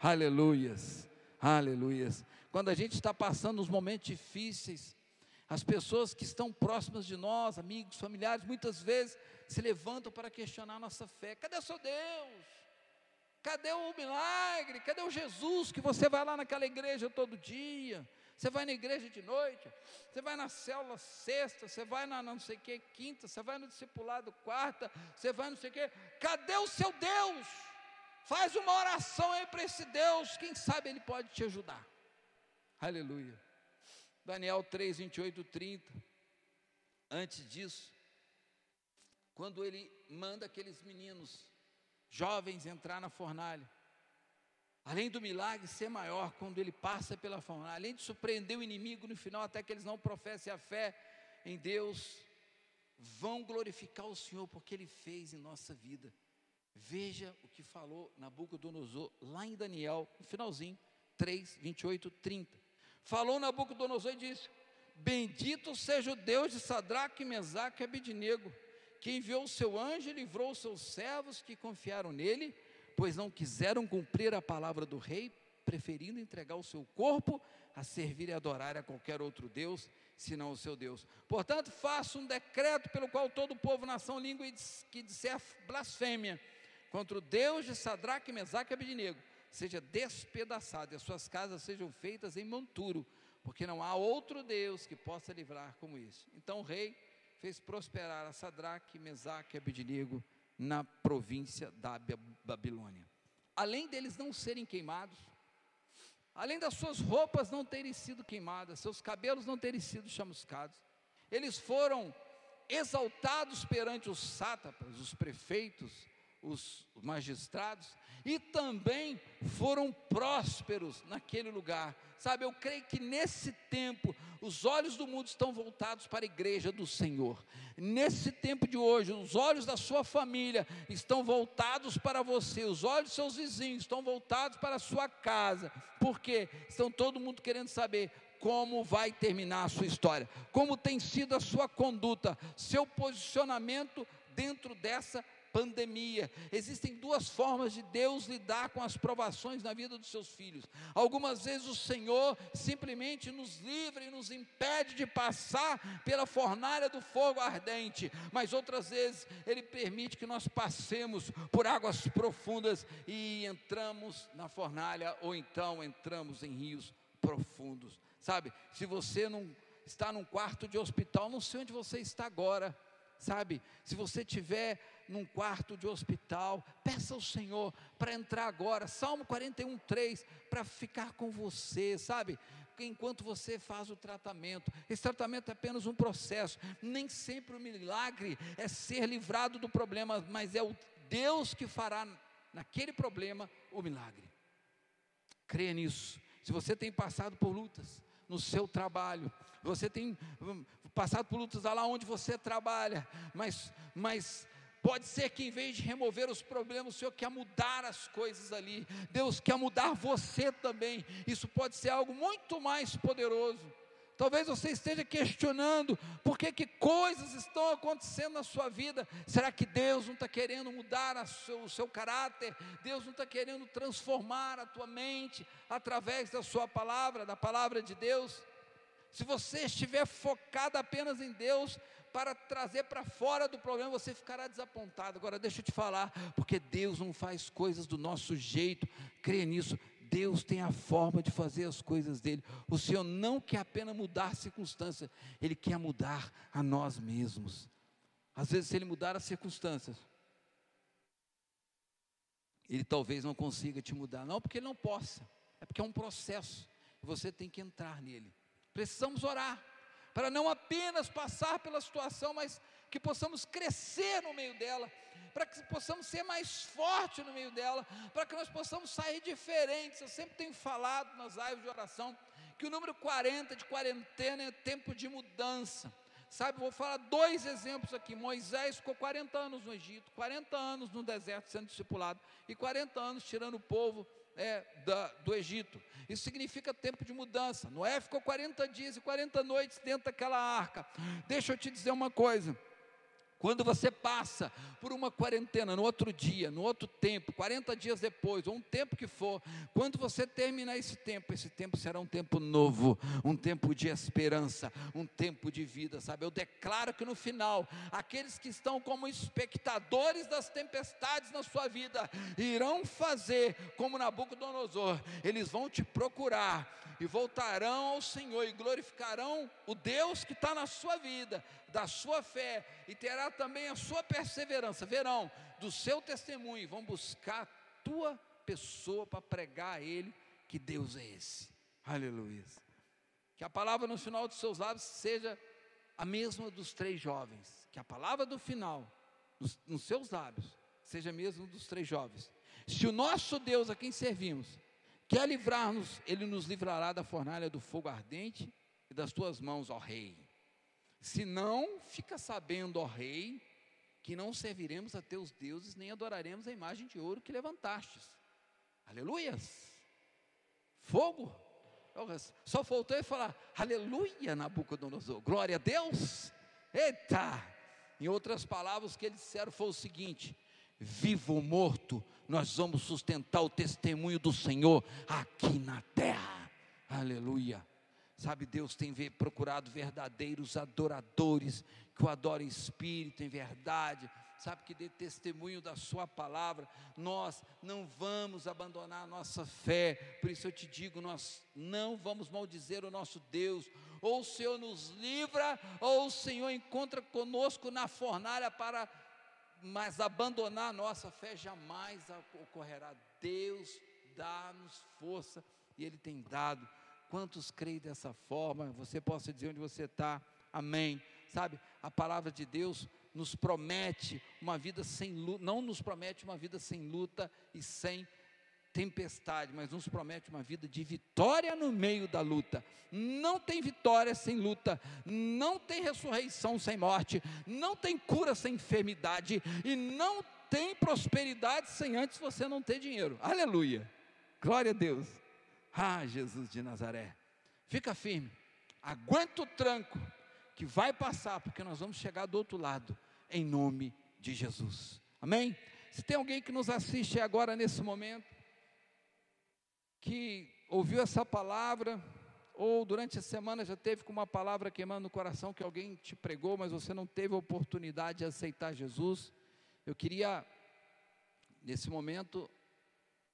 Aleluias, aleluias. Quando a gente está passando uns momentos difíceis, as pessoas que estão próximas de nós, amigos, familiares, muitas vezes se levantam para questionar a nossa fé: cadê seu Deus? Cadê o milagre? Cadê o Jesus que você vai lá naquela igreja todo dia? Você vai na igreja de noite, você vai na célula sexta, você vai na não sei que quinta, você vai no discipulado quarta, você vai não sei o que. Cadê o seu Deus? Faz uma oração aí para esse Deus, quem sabe ele pode te ajudar. Aleluia. Daniel 3, 28, 30. Antes disso, quando ele manda aqueles meninos jovens entrar na fornalha. Além do milagre ser maior quando ele passa pela fornalha, além de surpreender o inimigo no final, até que eles não professem a fé em Deus, vão glorificar o Senhor porque Ele fez em nossa vida. Veja o que falou Nabucodonosor lá em Daniel, no finalzinho, 3, 28, 30. Falou Nabucodonosor e disse: Bendito seja o Deus de Sadraque, Mesaque e Abidnego, que enviou o seu anjo e livrou os seus servos que confiaram nele, pois não quiseram cumprir a palavra do rei, preferindo entregar o seu corpo a servir e adorar a qualquer outro Deus, senão o seu Deus. Portanto, faço um decreto pelo qual todo povo, nação, língua que disser blasfêmia contra o Deus de Sadraque, Mesaque e Abednego, seja despedaçado e as suas casas sejam feitas em monturo, porque não há outro Deus que possa livrar como isso. Então o rei fez prosperar a Sadraque, Mesaque e Abednego na província da Babilônia. Além deles não serem queimados, além das suas roupas não terem sido queimadas, seus cabelos não terem sido chamuscados, eles foram exaltados perante os sátrapas, os prefeitos, os magistrados e também foram prósperos naquele lugar. Sabe, eu creio que nesse tempo os olhos do mundo estão voltados para a igreja do Senhor. Nesse tempo de hoje, os olhos da sua família estão voltados para você, os olhos dos seus vizinhos estão voltados para a sua casa. Porque estão todo mundo querendo saber como vai terminar a sua história, como tem sido a sua conduta, seu posicionamento dentro dessa pandemia. Existem duas formas de Deus lidar com as provações na vida dos seus filhos. Algumas vezes o Senhor simplesmente nos livra e nos impede de passar pela fornalha do fogo ardente, mas outras vezes Ele permite que nós passemos por águas profundas e entramos na fornalha ou então entramos em rios profundos. Sabe, se você não está num quarto de hospital, não sei onde você está agora sabe? Se você tiver num quarto de hospital, peça ao Senhor para entrar agora, Salmo 41, 3, para ficar com você, sabe? Enquanto você faz o tratamento, esse tratamento é apenas um processo, nem sempre o milagre é ser livrado do problema, mas é o Deus que fará naquele problema o milagre. Creia nisso. Se você tem passado por lutas, no seu trabalho. Você tem hum, passado por lutas lá onde você trabalha, mas, mas pode ser que em vez de remover os problemas, o Senhor quer mudar as coisas ali. Deus quer mudar você também. Isso pode ser algo muito mais poderoso. Talvez você esteja questionando por que, que coisas estão acontecendo na sua vida. Será que Deus não está querendo mudar seu, o seu caráter? Deus não está querendo transformar a tua mente através da sua palavra, da palavra de Deus? Se você estiver focado apenas em Deus, para trazer para fora do problema, você ficará desapontado. Agora, deixa eu te falar, porque Deus não faz coisas do nosso jeito, crê nisso. Deus tem a forma de fazer as coisas dele. O Senhor não quer apenas mudar a circunstância, Ele quer mudar a nós mesmos. Às vezes, se Ele mudar as circunstâncias, Ele talvez não consiga te mudar. Não porque Ele não possa, é porque é um processo. Você tem que entrar nele. Precisamos orar para não apenas passar pela situação, mas que possamos crescer no meio dela, para que possamos ser mais fortes no meio dela, para que nós possamos sair diferentes. Eu sempre tenho falado nas lives de oração que o número 40 de quarentena é tempo de mudança. Sabe, vou falar dois exemplos aqui. Moisés ficou 40 anos no Egito, 40 anos no deserto sendo discipulado, e 40 anos tirando o povo é, da, do Egito. Isso significa tempo de mudança. Noé ficou 40 dias e 40 noites dentro daquela arca. Deixa eu te dizer uma coisa. Quando você passa por uma quarentena no outro dia, no outro tempo, 40 dias depois, ou um tempo que for, quando você terminar esse tempo, esse tempo será um tempo novo, um tempo de esperança, um tempo de vida, sabe? Eu declaro que no final, aqueles que estão como espectadores das tempestades na sua vida, irão fazer como Nabucodonosor, eles vão te procurar e voltarão ao Senhor e glorificarão o Deus que está na sua vida, da sua fé, e terá também a sua perseverança, verão, do seu testemunho, vão buscar a tua pessoa para pregar a ele que Deus é esse. Aleluia. Que a palavra no final dos seus lábios seja a mesma dos três jovens. Que a palavra do final, nos, nos seus lábios, seja a mesma dos três jovens. Se o nosso Deus a quem servimos quer livrar-nos, Ele nos livrará da fornalha do fogo ardente e das tuas mãos, ó Rei. Se não, fica sabendo, ó rei, que não serviremos a teus deuses, nem adoraremos a imagem de ouro que levantastes. Aleluias! Fogo! Só faltou ele falar, aleluia, Nabucodonosor, glória a Deus! Eita! Em outras palavras, o que eles disseram foi o seguinte: vivo ou morto, nós vamos sustentar o testemunho do Senhor aqui na terra. Aleluia. Sabe, Deus tem procurado verdadeiros adoradores, que o adorem em espírito, em verdade, sabe, que dê testemunho da Sua palavra. Nós não vamos abandonar a nossa fé, por isso eu te digo: nós não vamos maldizer o nosso Deus. Ou o Senhor nos livra, ou o Senhor encontra conosco na fornalha para. Mas abandonar a nossa fé jamais ocorrerá. Deus dá-nos força e Ele tem dado Quantos creem dessa forma? Você possa dizer onde você está. Amém. Sabe, a palavra de Deus nos promete uma vida sem luta, não nos promete uma vida sem luta e sem tempestade, mas nos promete uma vida de vitória no meio da luta. Não tem vitória sem luta, não tem ressurreição sem morte, não tem cura sem enfermidade e não tem prosperidade sem antes você não ter dinheiro. Aleluia. Glória a Deus. Ah, Jesus de Nazaré, fica firme, aguenta o tranco, que vai passar, porque nós vamos chegar do outro lado, em nome de Jesus. Amém? Se tem alguém que nos assiste agora nesse momento, que ouviu essa palavra, ou durante a semana já teve com uma palavra queimando no coração que alguém te pregou, mas você não teve a oportunidade de aceitar Jesus, eu queria, nesse momento,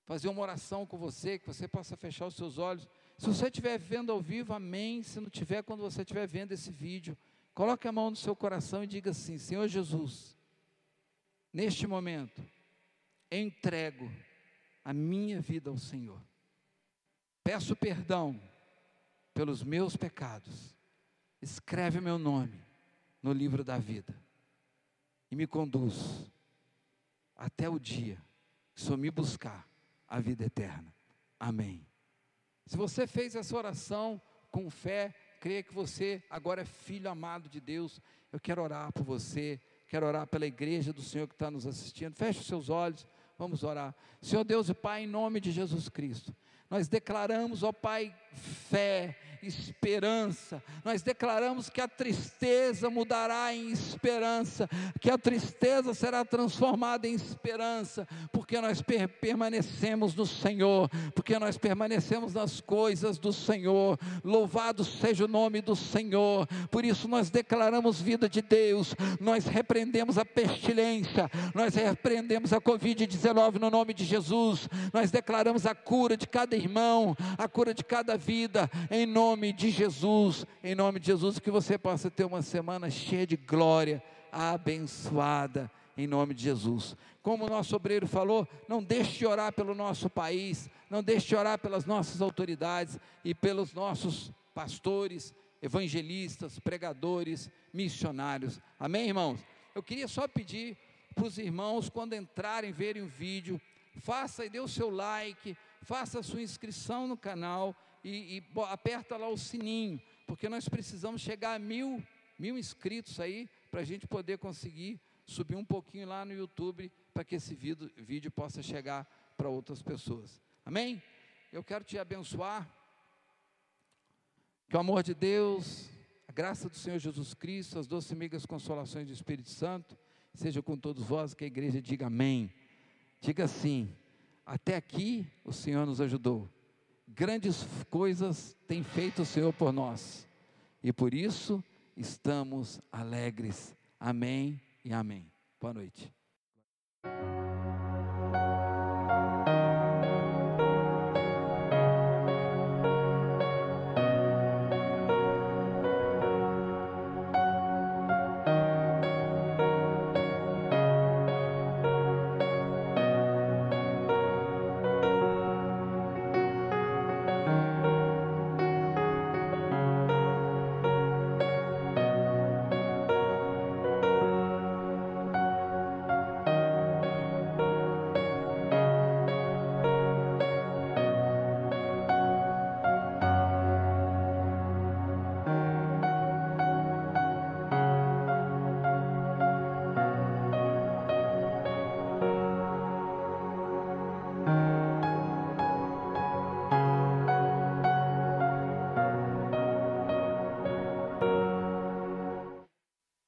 fazer uma oração com você, que você possa fechar os seus olhos. Se você estiver vendo ao vivo, amém. Se não tiver, quando você estiver vendo esse vídeo, coloque a mão no seu coração e diga assim: Senhor Jesus, neste momento, entrego a minha vida ao Senhor. Peço perdão pelos meus pecados. Escreve meu nome no livro da vida e me conduz até o dia que Senhor me buscar a vida eterna. Amém. Se você fez essa oração com fé, creia que você agora é filho amado de Deus. Eu quero orar por você, quero orar pela igreja do Senhor que está nos assistindo. Feche os seus olhos, vamos orar. Senhor Deus e Pai, em nome de Jesus Cristo, Nós declaramos, ó Pai, fé, esperança. Nós declaramos que a tristeza mudará em esperança, que a tristeza será transformada em esperança, porque nós per permanecemos no Senhor, porque nós permanecemos nas coisas do Senhor. Louvado seja o nome do Senhor. Por isso nós declaramos vida de Deus, nós repreendemos a pestilência, nós repreendemos a Covid-19 no nome de Jesus, nós declaramos a cura de cada irmão, a cura de cada vida, em nome de Jesus, em nome de Jesus, que você possa ter uma semana cheia de glória, abençoada, em nome de Jesus. Como o nosso obreiro falou, não deixe de orar pelo nosso país, não deixe de orar pelas nossas autoridades e pelos nossos pastores, evangelistas, pregadores, missionários. Amém, irmãos? Eu queria só pedir para os irmãos, quando entrarem, verem o vídeo, faça e dê o seu like, faça a sua inscrição no canal e, e aperta lá o sininho, porque nós precisamos chegar a mil, mil inscritos aí, para a gente poder conseguir subir um pouquinho lá no YouTube, para que esse vídeo, vídeo possa chegar para outras pessoas. Amém? Eu quero te abençoar. Que o amor de Deus, a graça do Senhor Jesus Cristo, as doces amigas consolações do Espírito Santo, seja com todos vós, que a igreja diga amém. Diga assim: até aqui o Senhor nos ajudou grandes coisas tem feito o Senhor por nós, e por isso estamos alegres. Amém e amém. Boa noite.